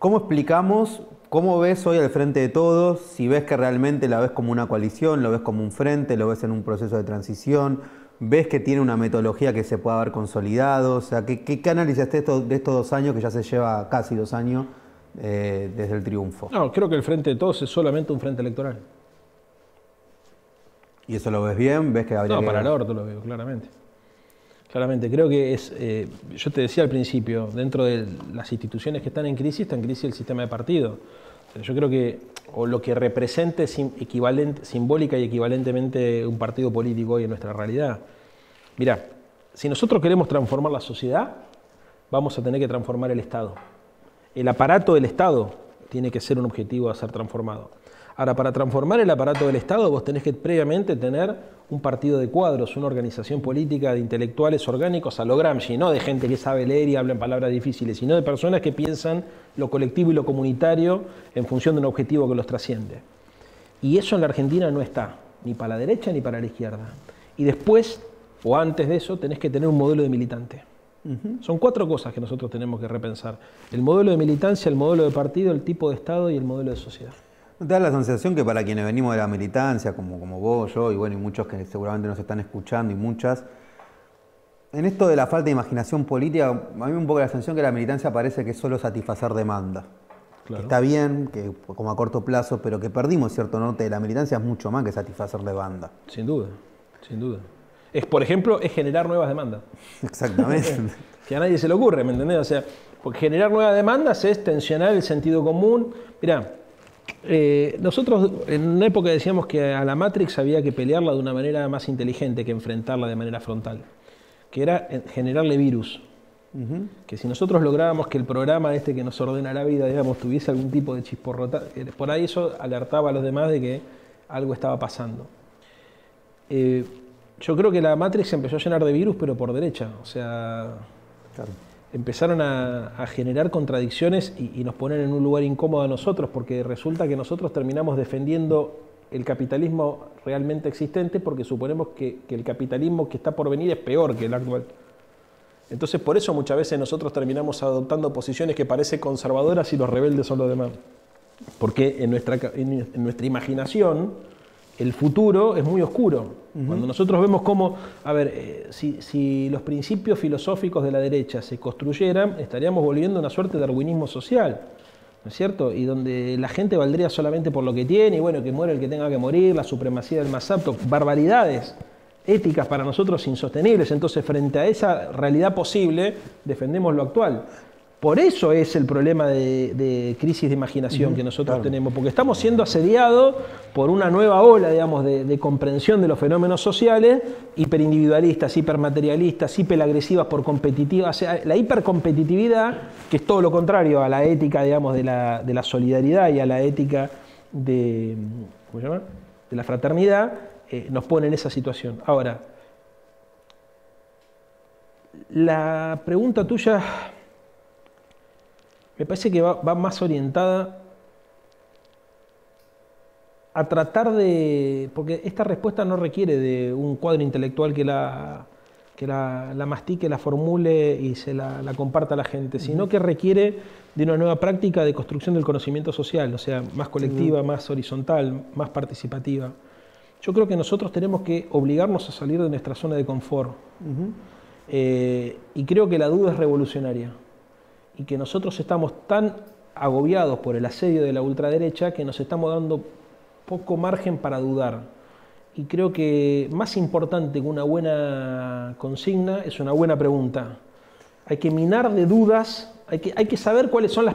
¿Cómo explicamos ¿Cómo ves hoy al frente de todos? Si ves que realmente la ves como una coalición, lo ves como un frente, lo ves en un proceso de transición, ves que tiene una metodología que se puede haber consolidado, o sea, ¿qué, qué, análisis de, de estos dos años, que ya se lleva casi dos años eh, desde el triunfo? No, creo que el frente de todos es solamente un frente electoral. ¿Y eso lo ves bien? ¿Ves que habría No, para el orto lo veo, claramente. Claramente, creo que es, eh, yo te decía al principio, dentro de las instituciones que están en crisis, está en crisis el sistema de partido. yo creo que, o lo que represente simbólica y equivalentemente un partido político hoy en nuestra realidad. Mira, si nosotros queremos transformar la sociedad, vamos a tener que transformar el Estado. El aparato del Estado tiene que ser un objetivo a ser transformado. Ahora, para transformar el aparato del Estado, vos tenés que previamente tener un partido de cuadros, una organización política de intelectuales orgánicos a lo Gramsci, no de gente que sabe leer y habla en palabras difíciles, sino de personas que piensan lo colectivo y lo comunitario en función de un objetivo que los trasciende. Y eso en la Argentina no está, ni para la derecha ni para la izquierda. Y después, o antes de eso, tenés que tener un modelo de militante. Son cuatro cosas que nosotros tenemos que repensar. El modelo de militancia, el modelo de partido, el tipo de Estado y el modelo de sociedad. ¿No te da la sensación que para quienes venimos de la militancia, como, como vos, yo y bueno, y muchos que seguramente nos están escuchando y muchas, en esto de la falta de imaginación política, a mí un poco la sensación que la militancia parece que es solo satisfacer demanda. está bien, que como a corto plazo, pero que perdimos cierto norte de la militancia es mucho más que satisfacer demanda. Sin duda, sin duda. Es, por ejemplo, es generar nuevas demandas. Exactamente. que a nadie se le ocurre, ¿me entendés? O sea, porque generar nuevas demandas es tensionar el sentido común. Mirá, eh, nosotros en una época decíamos que a la Matrix había que pelearla de una manera más inteligente que enfrentarla de manera frontal, que era generarle virus. Que si nosotros lográbamos que el programa este que nos ordena la vida, digamos, tuviese algún tipo de chisporrota, eh, por ahí eso alertaba a los demás de que algo estaba pasando. Eh, yo creo que la Matrix empezó a llenar de virus, pero por derecha. O sea, empezaron a, generar contradicciones y, nos ponen en un lugar incómodo a nosotros, porque resulta que nosotros terminamos defendiendo el capitalismo realmente existente porque suponemos que, que el capitalismo que está por venir es peor que el actual. Entonces, por eso muchas veces nosotros terminamos adoptando posiciones que parecen conservadoras y los rebeldes son los demás. Porque en nuestra, en nuestra imaginación, el futuro es muy oscuro. Cuando nosotros vemos cómo, a ver, eh, si, los principios filosóficos de la derecha se construyeran, estaríamos volviendo a una suerte de darwinismo social, ¿no es cierto? Y donde la gente valdría solamente por lo que tiene, y bueno, que muere el que tenga que morir, la supremacía del más apto, barbaridades éticas para nosotros insostenibles. Entonces, frente a esa realidad posible, defendemos lo actual. Por eso es el problema de, crisis de imaginación que nosotros tenemos, porque estamos siendo asediados por una nueva ola, digamos, de, comprensión de los fenómenos sociales, hiperindividualistas, hipermaterialistas, hiperagresivas por competitivas. O sea, la hipercompetitividad, que es todo lo contrario a la ética, digamos, de la, solidaridad y a la ética de, de la fraternidad, eh, nos pone en esa situación. Ahora, la pregunta tuya me parece que va, más orientada a tratar de, porque esta respuesta no requiere de un cuadro intelectual que la, que la, mastique, la formule y se la, comparta a la gente, sino que requiere de una nueva práctica de construcción del conocimiento social, o sea, más colectiva, más horizontal, más participativa. Yo creo que nosotros tenemos que obligarnos a salir de nuestra zona de confort. Eh, y creo que la duda es revolucionaria y que nosotros estamos tan agobiados por el asedio de la ultraderecha que nos estamos dando poco margen para dudar. Y creo que más importante que una buena consigna es una buena pregunta. Hay que minar de dudas, hay que, hay que saber cuáles son las...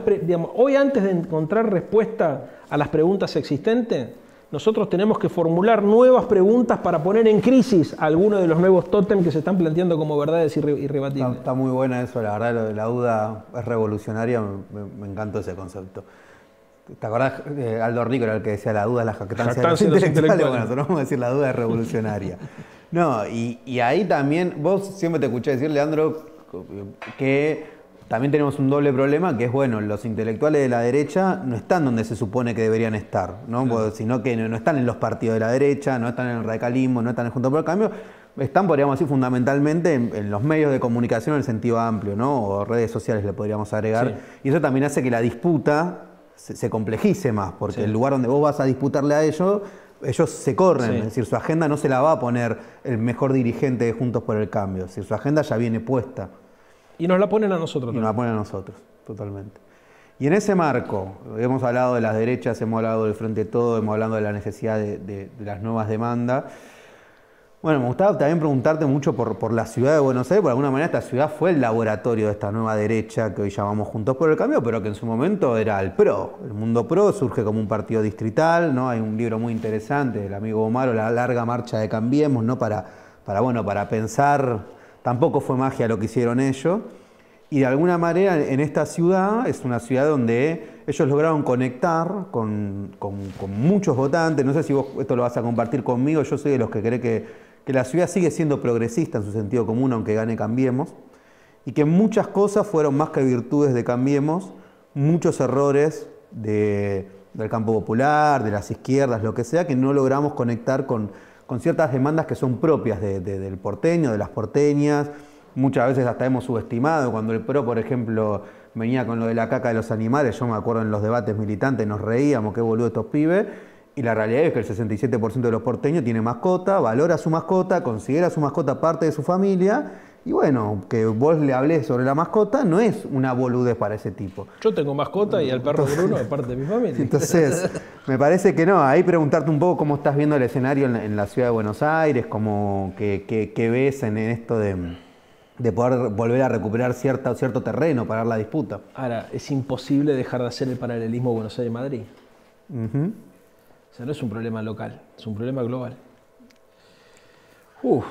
Hoy antes de encontrar respuesta a las preguntas existentes, nosotros tenemos que formular nuevas preguntas para poner en crisis algunos de los nuevos tótems que se están planteando como verdades irrebatibles. Está, muy buena eso, la verdad, lo de la duda es revolucionaria, me, encantó ese concepto. ¿Te acordás? Eh, Aldo Rico era el que decía la duda es la jactancia, de los intelectuales. Bueno, nosotros vamos a decir la duda es revolucionaria. No, y, y ahí también, vos siempre te escuché decir, Leandro, que también tenemos un doble problema que es, bueno, los intelectuales de la derecha no están donde se supone que deberían estar, ¿no? sino que no, están en los partidos de la derecha, no están en el radicalismo, no están en Junto por el Cambio, están, podríamos decir, fundamentalmente en, los medios de comunicación en el sentido amplio, ¿no? o redes sociales le podríamos agregar, y eso también hace que la disputa se, complejice más, porque el lugar donde vos vas a disputarle a ellos, ellos se corren, es decir, su agenda no se la va a poner el mejor dirigente de Juntos por el Cambio, es decir, su agenda ya viene puesta. Y nos la ponen a nosotros. Y nos la ponen a nosotros, totalmente. Y en ese marco, hemos hablado de las derechas, hemos hablado del Frente Todo, hemos hablado de la necesidad de, las nuevas demandas. Bueno, me gustaba también preguntarte mucho por, por, la ciudad de Buenos Aires, por alguna manera esta ciudad fue el laboratorio de esta nueva derecha que hoy llamamos Juntos por el Cambio, pero que en su momento era el PRO. El mundo PRO surge como un partido distrital, ¿no? Hay un libro muy interesante del amigo Omar, La larga marcha de Cambiemos, ¿no? Para, para, bueno, para pensar Tampoco fue magia lo que hicieron ellos. Y de alguna manera en esta ciudad es una ciudad donde ellos lograron conectar con, muchos votantes. No sé si vos esto lo vas a compartir conmigo. Yo soy de los que cree que, que la ciudad sigue siendo progresista en su sentido común, aunque gane Cambiemos. Y que muchas cosas fueron más que virtudes de Cambiemos, muchos errores del campo popular, de las izquierdas, lo que sea, que no logramos conectar con, con ciertas demandas que son propias del porteño, de las porteñas. Muchas veces hasta hemos subestimado, cuando el PRO, por ejemplo, venía con lo de la caca de los animales, yo me acuerdo en los debates militantes, nos reíamos, qué boludo estos pibes, y la realidad es que el 67% de los porteños tiene mascota, valora su mascota, considera su mascota parte de su familia, Y bueno, que vos le hables sobre la mascota no es una boludez para ese tipo. Yo tengo mascota y al perro Bruno es parte de mi familia. Entonces, me parece que no. Ahí preguntarte un poco cómo estás viendo el escenario en la, ciudad de Buenos Aires, cómo, qué, ves en esto de, poder volver a recuperar cierta, cierto terreno para la disputa. Ahora, es imposible dejar de hacer el paralelismo Buenos Aires-Madrid. O sea, no es un problema local, es un problema global. Uf,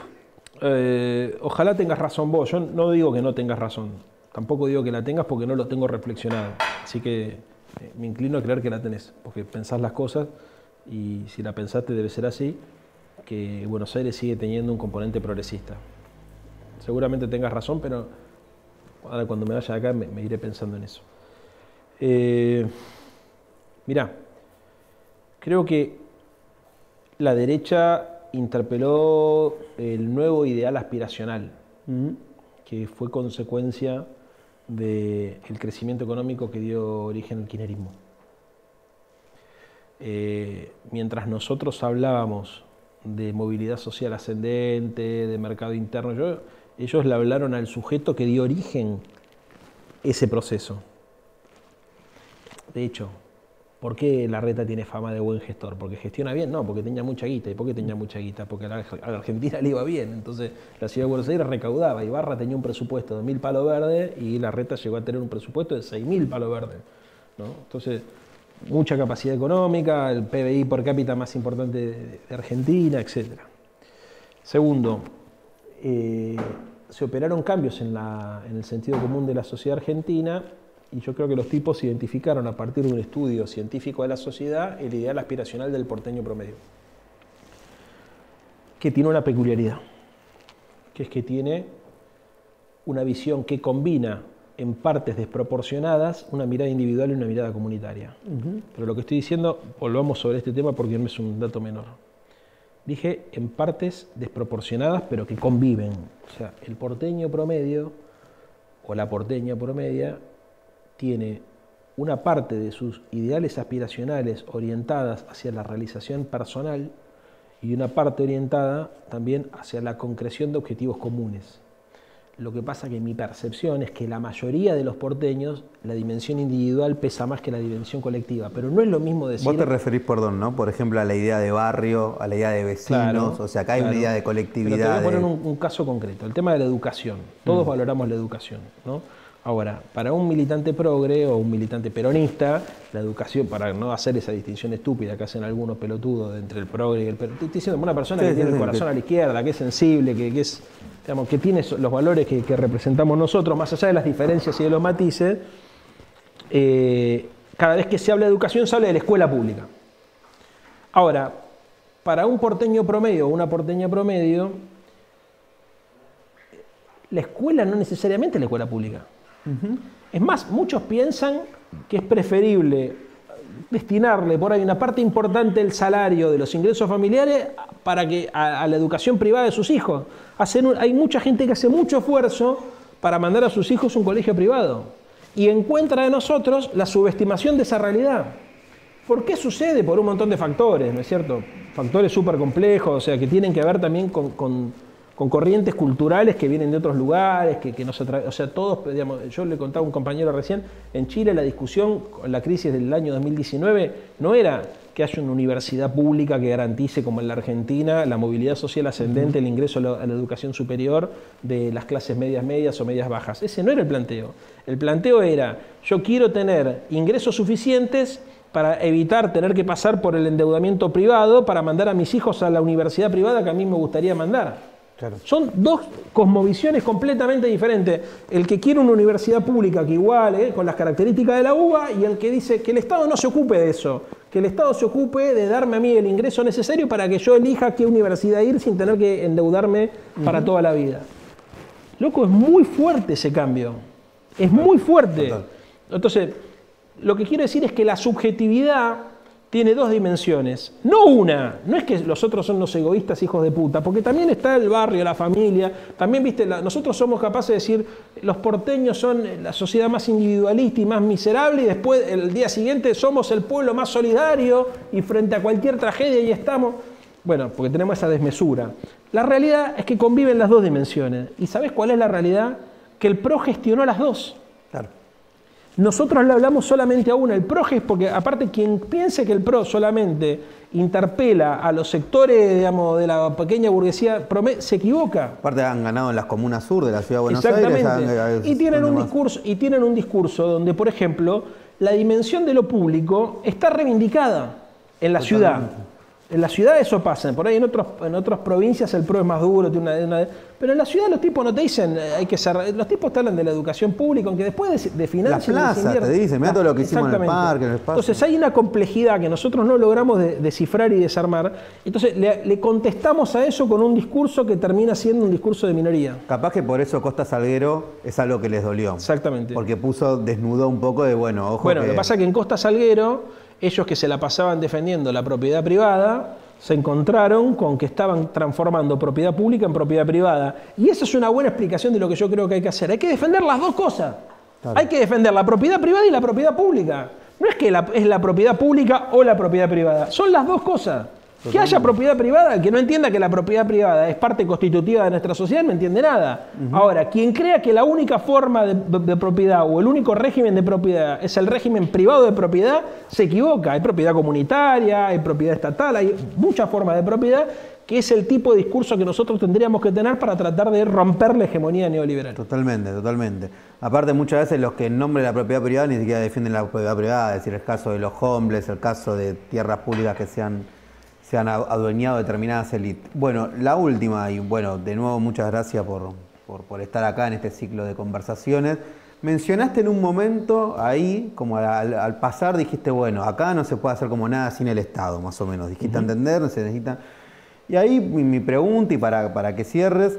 eh, ojalá tengas razón vos. Yo no digo que no tengas razón. Tampoco digo que la tengas porque no lo tengo reflexionado. Así que eh, me inclino a creer que la tenés, porque pensás las cosas y si la pensaste debe ser así, que Buenos Aires sigue teniendo un componente progresista. Seguramente tengas razón, pero ahora cuando me vaya de acá me, iré pensando en eso. Eh, mirá, creo que la derecha interpeló el nuevo ideal aspiracional, que fue consecuencia del crecimiento económico que dio origen al kirchnerismo. Eh, mientras nosotros hablábamos de movilidad social ascendente, de mercado interno, ellos le hablaron al sujeto que dio origen ese proceso. De hecho, ¿Por qué la reta tiene fama de buen gestor? ¿Porque gestiona bien? No, porque tenía mucha guita. ¿Y por qué tenía mucha guita? Porque a la, Argentina le iba bien. Entonces la ciudad de Buenos Aires recaudaba. Ibarra tenía un presupuesto de mil palos verdes y la reta llegó a tener un presupuesto de seis mil palos verdes. Entonces, mucha capacidad económica, el PBI por cápita más importante de, Argentina, etc. Segundo, eh, se operaron cambios en el sentido común de la sociedad argentina y yo creo que los tipos identificaron a partir de un estudio científico de la sociedad el ideal aspiracional del porteño promedio, que tiene una peculiaridad, que es que tiene una visión que combina en partes desproporcionadas una mirada individual y una mirada comunitaria. Pero lo que estoy diciendo, volvamos sobre este tema porque no es un dato menor. Dije en partes desproporcionadas, pero que conviven. O sea, el porteño promedio o la porteña promedia tiene una parte de sus ideales aspiracionales orientadas hacia la realización personal y una parte orientada también hacia la concreción de objetivos comunes. Lo que pasa que mi percepción es que la mayoría de los porteños la dimensión individual pesa más que la dimensión colectiva, pero no es lo mismo decir... Vos te referís, perdón, ¿no? Por ejemplo, a la idea de barrio, a la idea de vecinos, o sea, acá hay una idea de colectividad. Pero te voy a poner un, un, caso concreto, el tema de la educación. Todos mm. valoramos la educación, ¿no? Ahora, para un militante progre o un militante peronista, la educación, para no hacer esa distinción estúpida que hacen algunos pelotudos entre el progre y el peronista, estoy diciendo una persona que tiene el corazón a la izquierda, que es sensible, que, es, digamos, que tiene los valores que, representamos nosotros, más allá de las diferencias y de los matices, eh, cada vez que se habla de educación se habla de la escuela pública. Ahora, para un porteño promedio o una porteña promedio, la escuela no necesariamente es la escuela pública. Es más, muchos piensan que es preferible destinarle por ahí una parte importante del salario de los ingresos familiares para que a, la educación privada de sus hijos. hay mucha gente que hace mucho esfuerzo para mandar a sus hijos a un colegio privado y encuentra de nosotros la subestimación de esa realidad. ¿Por qué sucede? Por un montón de factores, ¿no es cierto? Factores súper complejos, o sea, que tienen que ver también con con corrientes culturales que vienen de otros lugares, que, que nos atraen, o sea, todos, digamos, yo le contaba a un compañero recién, en Chile la discusión con la crisis del año 2019 no era que haya una universidad pública que garantice, como en la Argentina, la movilidad social ascendente, el ingreso a la, a la, educación superior de las clases medias medias o medias bajas. Ese no era el planteo. El planteo era, yo quiero tener ingresos suficientes para evitar tener que pasar por el endeudamiento privado para mandar a mis hijos a la universidad privada que a mí me gustaría mandar. Son dos cosmovisiones completamente diferentes. El que quiere una universidad pública que iguale, eh, con las características de la UBA, y el que dice que el Estado no se ocupe de eso, que el Estado se ocupe de darme a mí el ingreso necesario para que yo elija qué universidad ir sin tener que endeudarme para toda la vida. Loco, es muy fuerte ese cambio. Es muy fuerte. Entonces, lo que quiero decir es que la subjetividad tiene dos dimensiones. No una, no es que los otros son los egoístas hijos de puta, porque también está el barrio, la familia, también, viste, nosotros somos capaces de decir, los porteños son la sociedad más individualista y más miserable, y después el día siguiente somos el pueblo más solidario y frente a cualquier tragedia ahí estamos. Bueno, porque tenemos esa desmesura. La realidad es que conviven las dos dimensiones. ¿Y sabes cuál es la realidad? Que el PRO gestionó las dos. Nosotros le hablamos solamente a una, el PRO, porque aparte quien piense que el PRO solamente interpela a los sectores digamos, de la pequeña burguesía, se equivoca. Aparte han ganado en las comunas sur de la ciudad de Buenos Aires. Exactamente. Y tienen, un discurso, y tienen un discurso donde, por ejemplo, la dimensión de lo público está reivindicada en la ciudad. En la ciudad eso pasa, por ahí en, otros, en otras provincias el PRO es más duro, tiene una, pero en la ciudad los tipos no te dicen, eh, hay que ser, los tipos te hablan de la educación pública, aunque después de, de finanzas... La plaza, te dicen, mira todo lo que hicimos en el parque, en el espacio. Entonces hay una complejidad que nosotros no logramos descifrar y desarmar, entonces le, le, contestamos a eso con un discurso que termina siendo un discurso de minoría. Capaz que por eso Costa Salguero es algo que les dolió. Exactamente. Porque puso, desnudó un poco de, bueno, ojo Bueno, lo que pasa es que en Costa Salguero ellos que se la pasaban defendiendo la propiedad privada, se encontraron con que estaban transformando propiedad pública en propiedad privada. Y esa es una buena explicación de lo que yo creo que hay que hacer. Hay que defender las dos cosas. Hay que defender la propiedad privada y la propiedad pública. No es que es la propiedad pública o la propiedad privada, son las dos cosas. Que haya propiedad privada, que no entienda que la propiedad privada es parte constitutiva de nuestra sociedad no entiende nada. Ahora, quien crea que la única forma de, propiedad o el único régimen de propiedad es el régimen privado de propiedad, se equivoca. Hay propiedad comunitaria, hay propiedad estatal, hay muchas formas de propiedad que es el tipo de discurso que nosotros tendríamos que tener para tratar de romper la hegemonía neoliberal. Totalmente, totalmente. Aparte, muchas veces los que en nombre de la propiedad privada ni siquiera defienden la propiedad privada, es decir, el caso de los homeless, el caso de tierras públicas que sean se han adueñado determinadas élites. Bueno, la última, y bueno, de nuevo muchas gracias por, por, estar acá en este ciclo de conversaciones. Mencionaste en un momento ahí, como al, pasar, dijiste, bueno, acá no se puede hacer como nada sin el Estado, más o menos. Dijiste entender, no se necesita. Y ahí mi, pregunta, y para, para que cierres,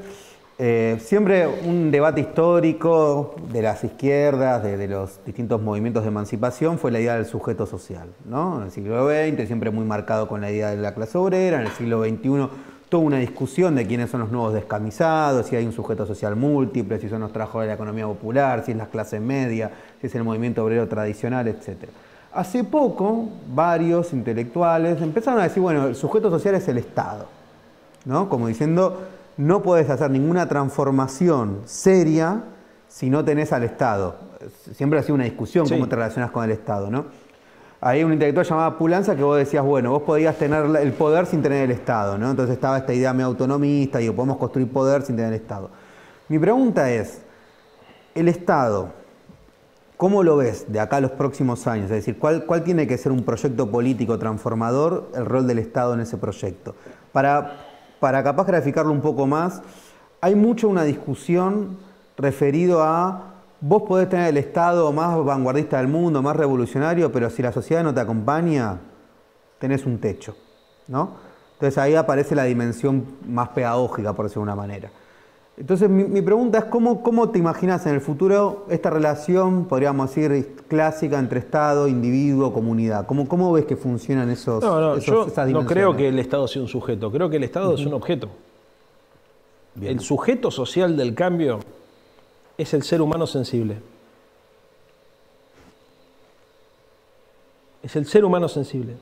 eh, siempre un debate histórico de las izquierdas, de, los distintos movimientos de emancipación, fue la idea del sujeto social. ¿no? En el siglo XX, siempre muy marcado con la idea de la clase obrera, en el siglo XXI, toda una discusión de quiénes son los nuevos descamisados, si hay un sujeto social múltiple, si son los trabajadores de la economía popular, si es la clase media, si es el movimiento obrero tradicional, etc. Hace poco, varios intelectuales empezaron a decir, bueno, el sujeto social es el Estado, ¿no? Como diciendo, no puedes hacer ninguna transformación seria si no tenés al Estado. Siempre ha sido una discusión cómo te relacionas con el Estado, ¿no? Hay un intelectual llamado Pulanza que vos decías, bueno, vos podías tener el poder sin tener el Estado, ¿no? Entonces estaba esta idea medio autonomista, digo, podemos construir poder sin tener el Estado. Mi pregunta es, el Estado, ¿cómo lo ves de acá a los próximos años? Es decir, ¿cuál, cuál tiene que ser un proyecto político transformador, el rol del Estado en ese proyecto? Para para capaz graficarlo un poco más, hay mucho una discusión referido a vos podés tener el Estado más vanguardista del mundo, más revolucionario, pero si la sociedad no te acompaña, tenés un techo, ¿no? Entonces ahí aparece la dimensión más pedagógica, por decirlo de una manera. Entonces mi, pregunta es ¿cómo, cómo te imaginas en el futuro esta relación, podríamos decir, clásica entre Estado, individuo, comunidad? ¿Cómo, cómo ves que funcionan esos, no, no, yo No creo que el Estado sea un sujeto, creo que el Estado es un objeto. El sujeto social del cambio es el ser humano sensible. Es el ser humano sensible.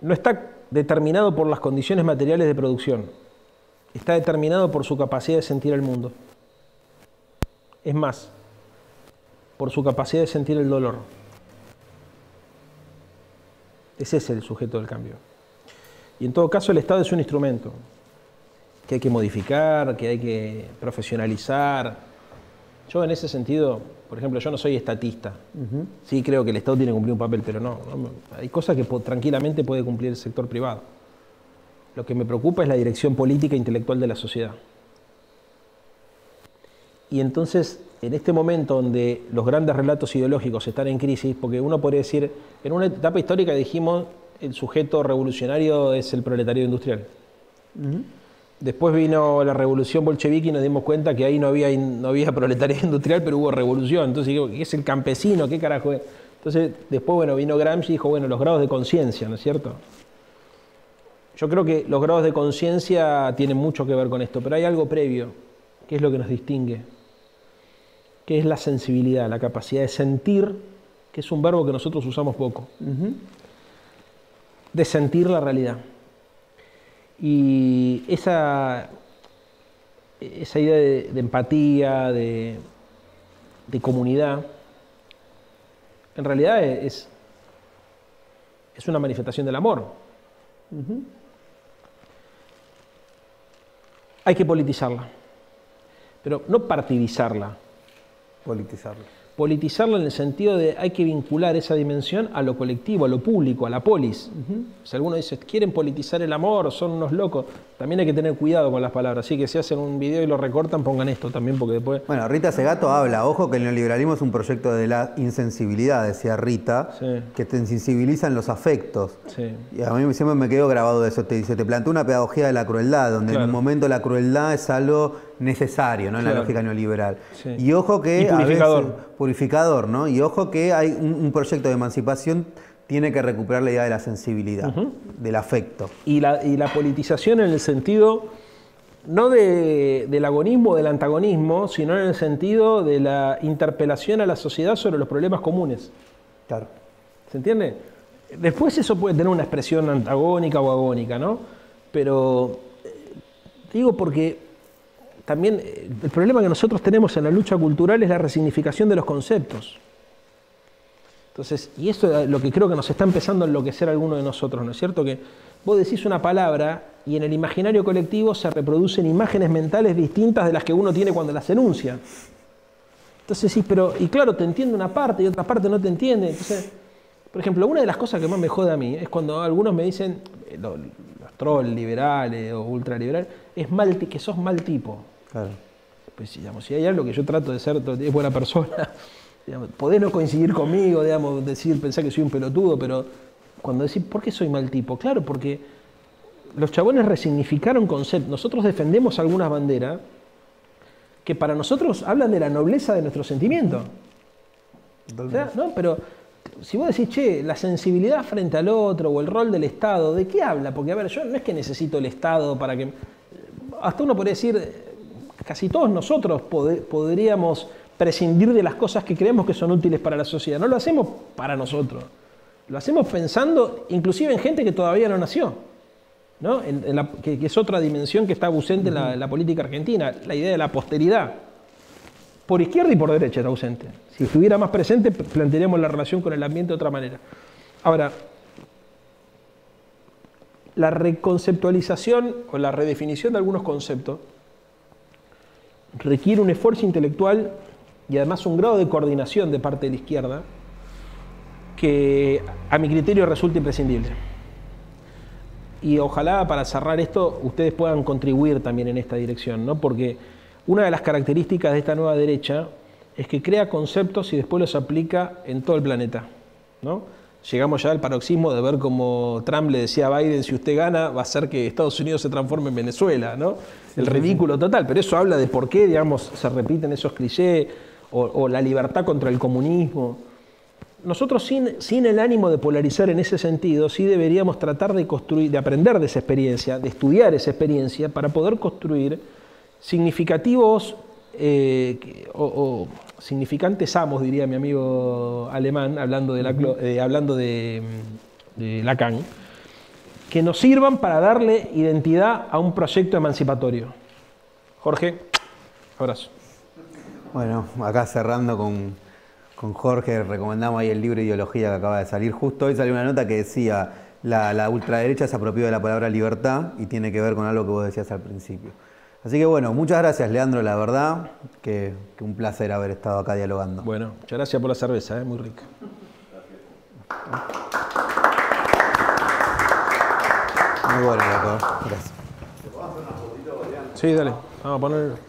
No está determinado por las condiciones materiales de producción está determinado por su capacidad de sentir el mundo. Es más, por su capacidad de sentir el dolor. Ese es el sujeto del cambio. Y en todo caso el Estado es un instrumento que hay que modificar, que hay que profesionalizar. Yo en ese sentido, por ejemplo, yo no soy estatista. Sí creo que el Estado tiene que cumplir un papel, pero no. Hay cosas que tranquilamente puede cumplir el sector privado. Lo que me preocupa es la dirección política e intelectual de la sociedad. Y entonces, en este momento donde los grandes relatos ideológicos están en crisis, porque uno podría decir, en una etapa histórica dijimos, el sujeto revolucionario es el proletario industrial. Después vino la revolución bolchevique y nos dimos cuenta que ahí no había, no había proletario industrial, pero hubo revolución. Entonces, ¿qué es el campesino? ¿Qué carajo es? Entonces, después, bueno, vino Gramsci y dijo, bueno, los grados de conciencia, ¿no es cierto? Yo creo que los grados de conciencia tienen mucho que ver con esto, pero hay algo previo, que es lo que nos distingue, que es la sensibilidad, la capacidad de sentir, que es un verbo que nosotros usamos poco. de sentir la realidad. Y esa, esa idea de, de empatía, de, de, comunidad, en realidad es, es una manifestación del amor. Uh -huh. Hay que politizarla, pero no partidizarla. Politizarla politizarla en el sentido de hay que vincular esa dimensión a lo colectivo, a lo público, a la polis. Uh -huh. Si alguno dice, quieren politizar el amor, son unos locos, también hay que tener cuidado con las palabras. Así que si hacen un video y lo recortan, pongan esto también, porque después... Bueno, Rita Segato habla, ojo que el neoliberalismo es un proyecto de la insensibilidad, decía Rita, sí. que te insensibilizan los afectos. Sí. Y a mí siempre me quedó grabado de eso, te dice, te plantea una pedagogía de la crueldad, donde Claro. en un momento la crueldad es algo necesario, ¿no? En la lógica neoliberal. Sí. Y ojo que Y a purificador. veces- purificador, ¿no? Y ojo que hay un, un proyecto de emancipación tiene que recuperar la idea de la sensibilidad, del afecto. y la, y la politización en el sentido no de- del agonismo o del antagonismo, sino en el sentido de la interpelación a la sociedad sobre los problemas comunes. Claro. ¿Se entiende? Después eso puede tener una expresión antagónica o agónica, ¿no? Pero eh, digo porque también eh, el problema que nosotros tenemos en la lucha cultural es la resignificación de los conceptos. Entonces, y eso es lo que creo que nos está empezando a enloquecer a alguno de nosotros, ¿no es cierto? Que vos decís una palabra y en el imaginario colectivo se reproducen imágenes mentales distintas de las que uno tiene cuando las enuncia. Entonces sí, pero, y claro, te entiende una parte y otra parte no te entiende. Entonces, por ejemplo, una de las cosas que más me jode a mí es cuando algunos me dicen, eh, lo- los trolls liberales o ultraliberales, es mal, que sos mal tipo. Claro. Pues digamos, si hay algo que yo trato de ser tiempo buena persona, digamos, podés no coincidir conmigo, digamos, decir, pensar que soy un pelotudo, pero cuando decís, ¿por qué soy mal tipo? Claro, porque los chabones resignificaron conceptos. Nosotros defendemos algunas banderas que para nosotros hablan de la nobleza de nuestro sentimiento. O sea, ¿no? Pero si vos decís, che, la sensibilidad frente al otro o el rol del Estado, ¿de qué habla? Porque, a ver, yo no es que necesito el Estado para que... Hasta uno podría decir, casi todos nosotros podríamos prescindir de las cosas que creemos que son útiles para la sociedad. No lo hacemos para nosotros. Lo hacemos pensando inclusive en gente que todavía no nació. ¿no? Que, es otra dimensión que está ausente en, la, política argentina, la idea de la posteridad. Por izquierda y por derecha está ausente. Si estuviera más presente, plantearíamos la relación con el ambiente de otra manera. Ahora, la reconceptualización o la redefinición de algunos conceptos requiere un esfuerzo intelectual y además un grado de coordinación de parte de la izquierda que a mi criterio resulta imprescindible. Y ojalá para cerrar esto ustedes puedan contribuir también en esta dirección, ¿no? porque una de las características de esta nueva derecha es que crea conceptos y después los aplica en todo el planeta. ¿no? Llegamos ya al paroxismo de ver como Trump le decía a Biden, si usted gana, va a ser que Estados Unidos se transforme en Venezuela. ¿no? El ridículo total, pero eso habla de por qué digamos, se repiten esos clichés o, o la libertad contra el comunismo. Nosotros sin, sin el ánimo de polarizar en ese sentido, sí deberíamos tratar de construir, de aprender de esa experiencia, de estudiar esa experiencia para poder construir significativos eh, o, o significantes amos, diría mi amigo alemán, hablando de, la, eh, hablando de, de Lacan, que nos sirvan para darle identidad a un proyecto emancipatorio. Jorge, abrazo. Bueno, acá cerrando con, con Jorge, recomendamos ahí el libro Ideología que acaba de salir. Justo hoy salió una nota que decía, la, la ultraderecha se apropió de la palabra libertad y tiene que ver con algo que vos decías al principio. Así que bueno, muchas gracias Leandro, la verdad, que, que un placer haber estado acá dialogando. Bueno, muchas gracias por la cerveza, ¿eh? muy rica. Muy bueno, loco. Gracias. Sí, dale, vamos a poner...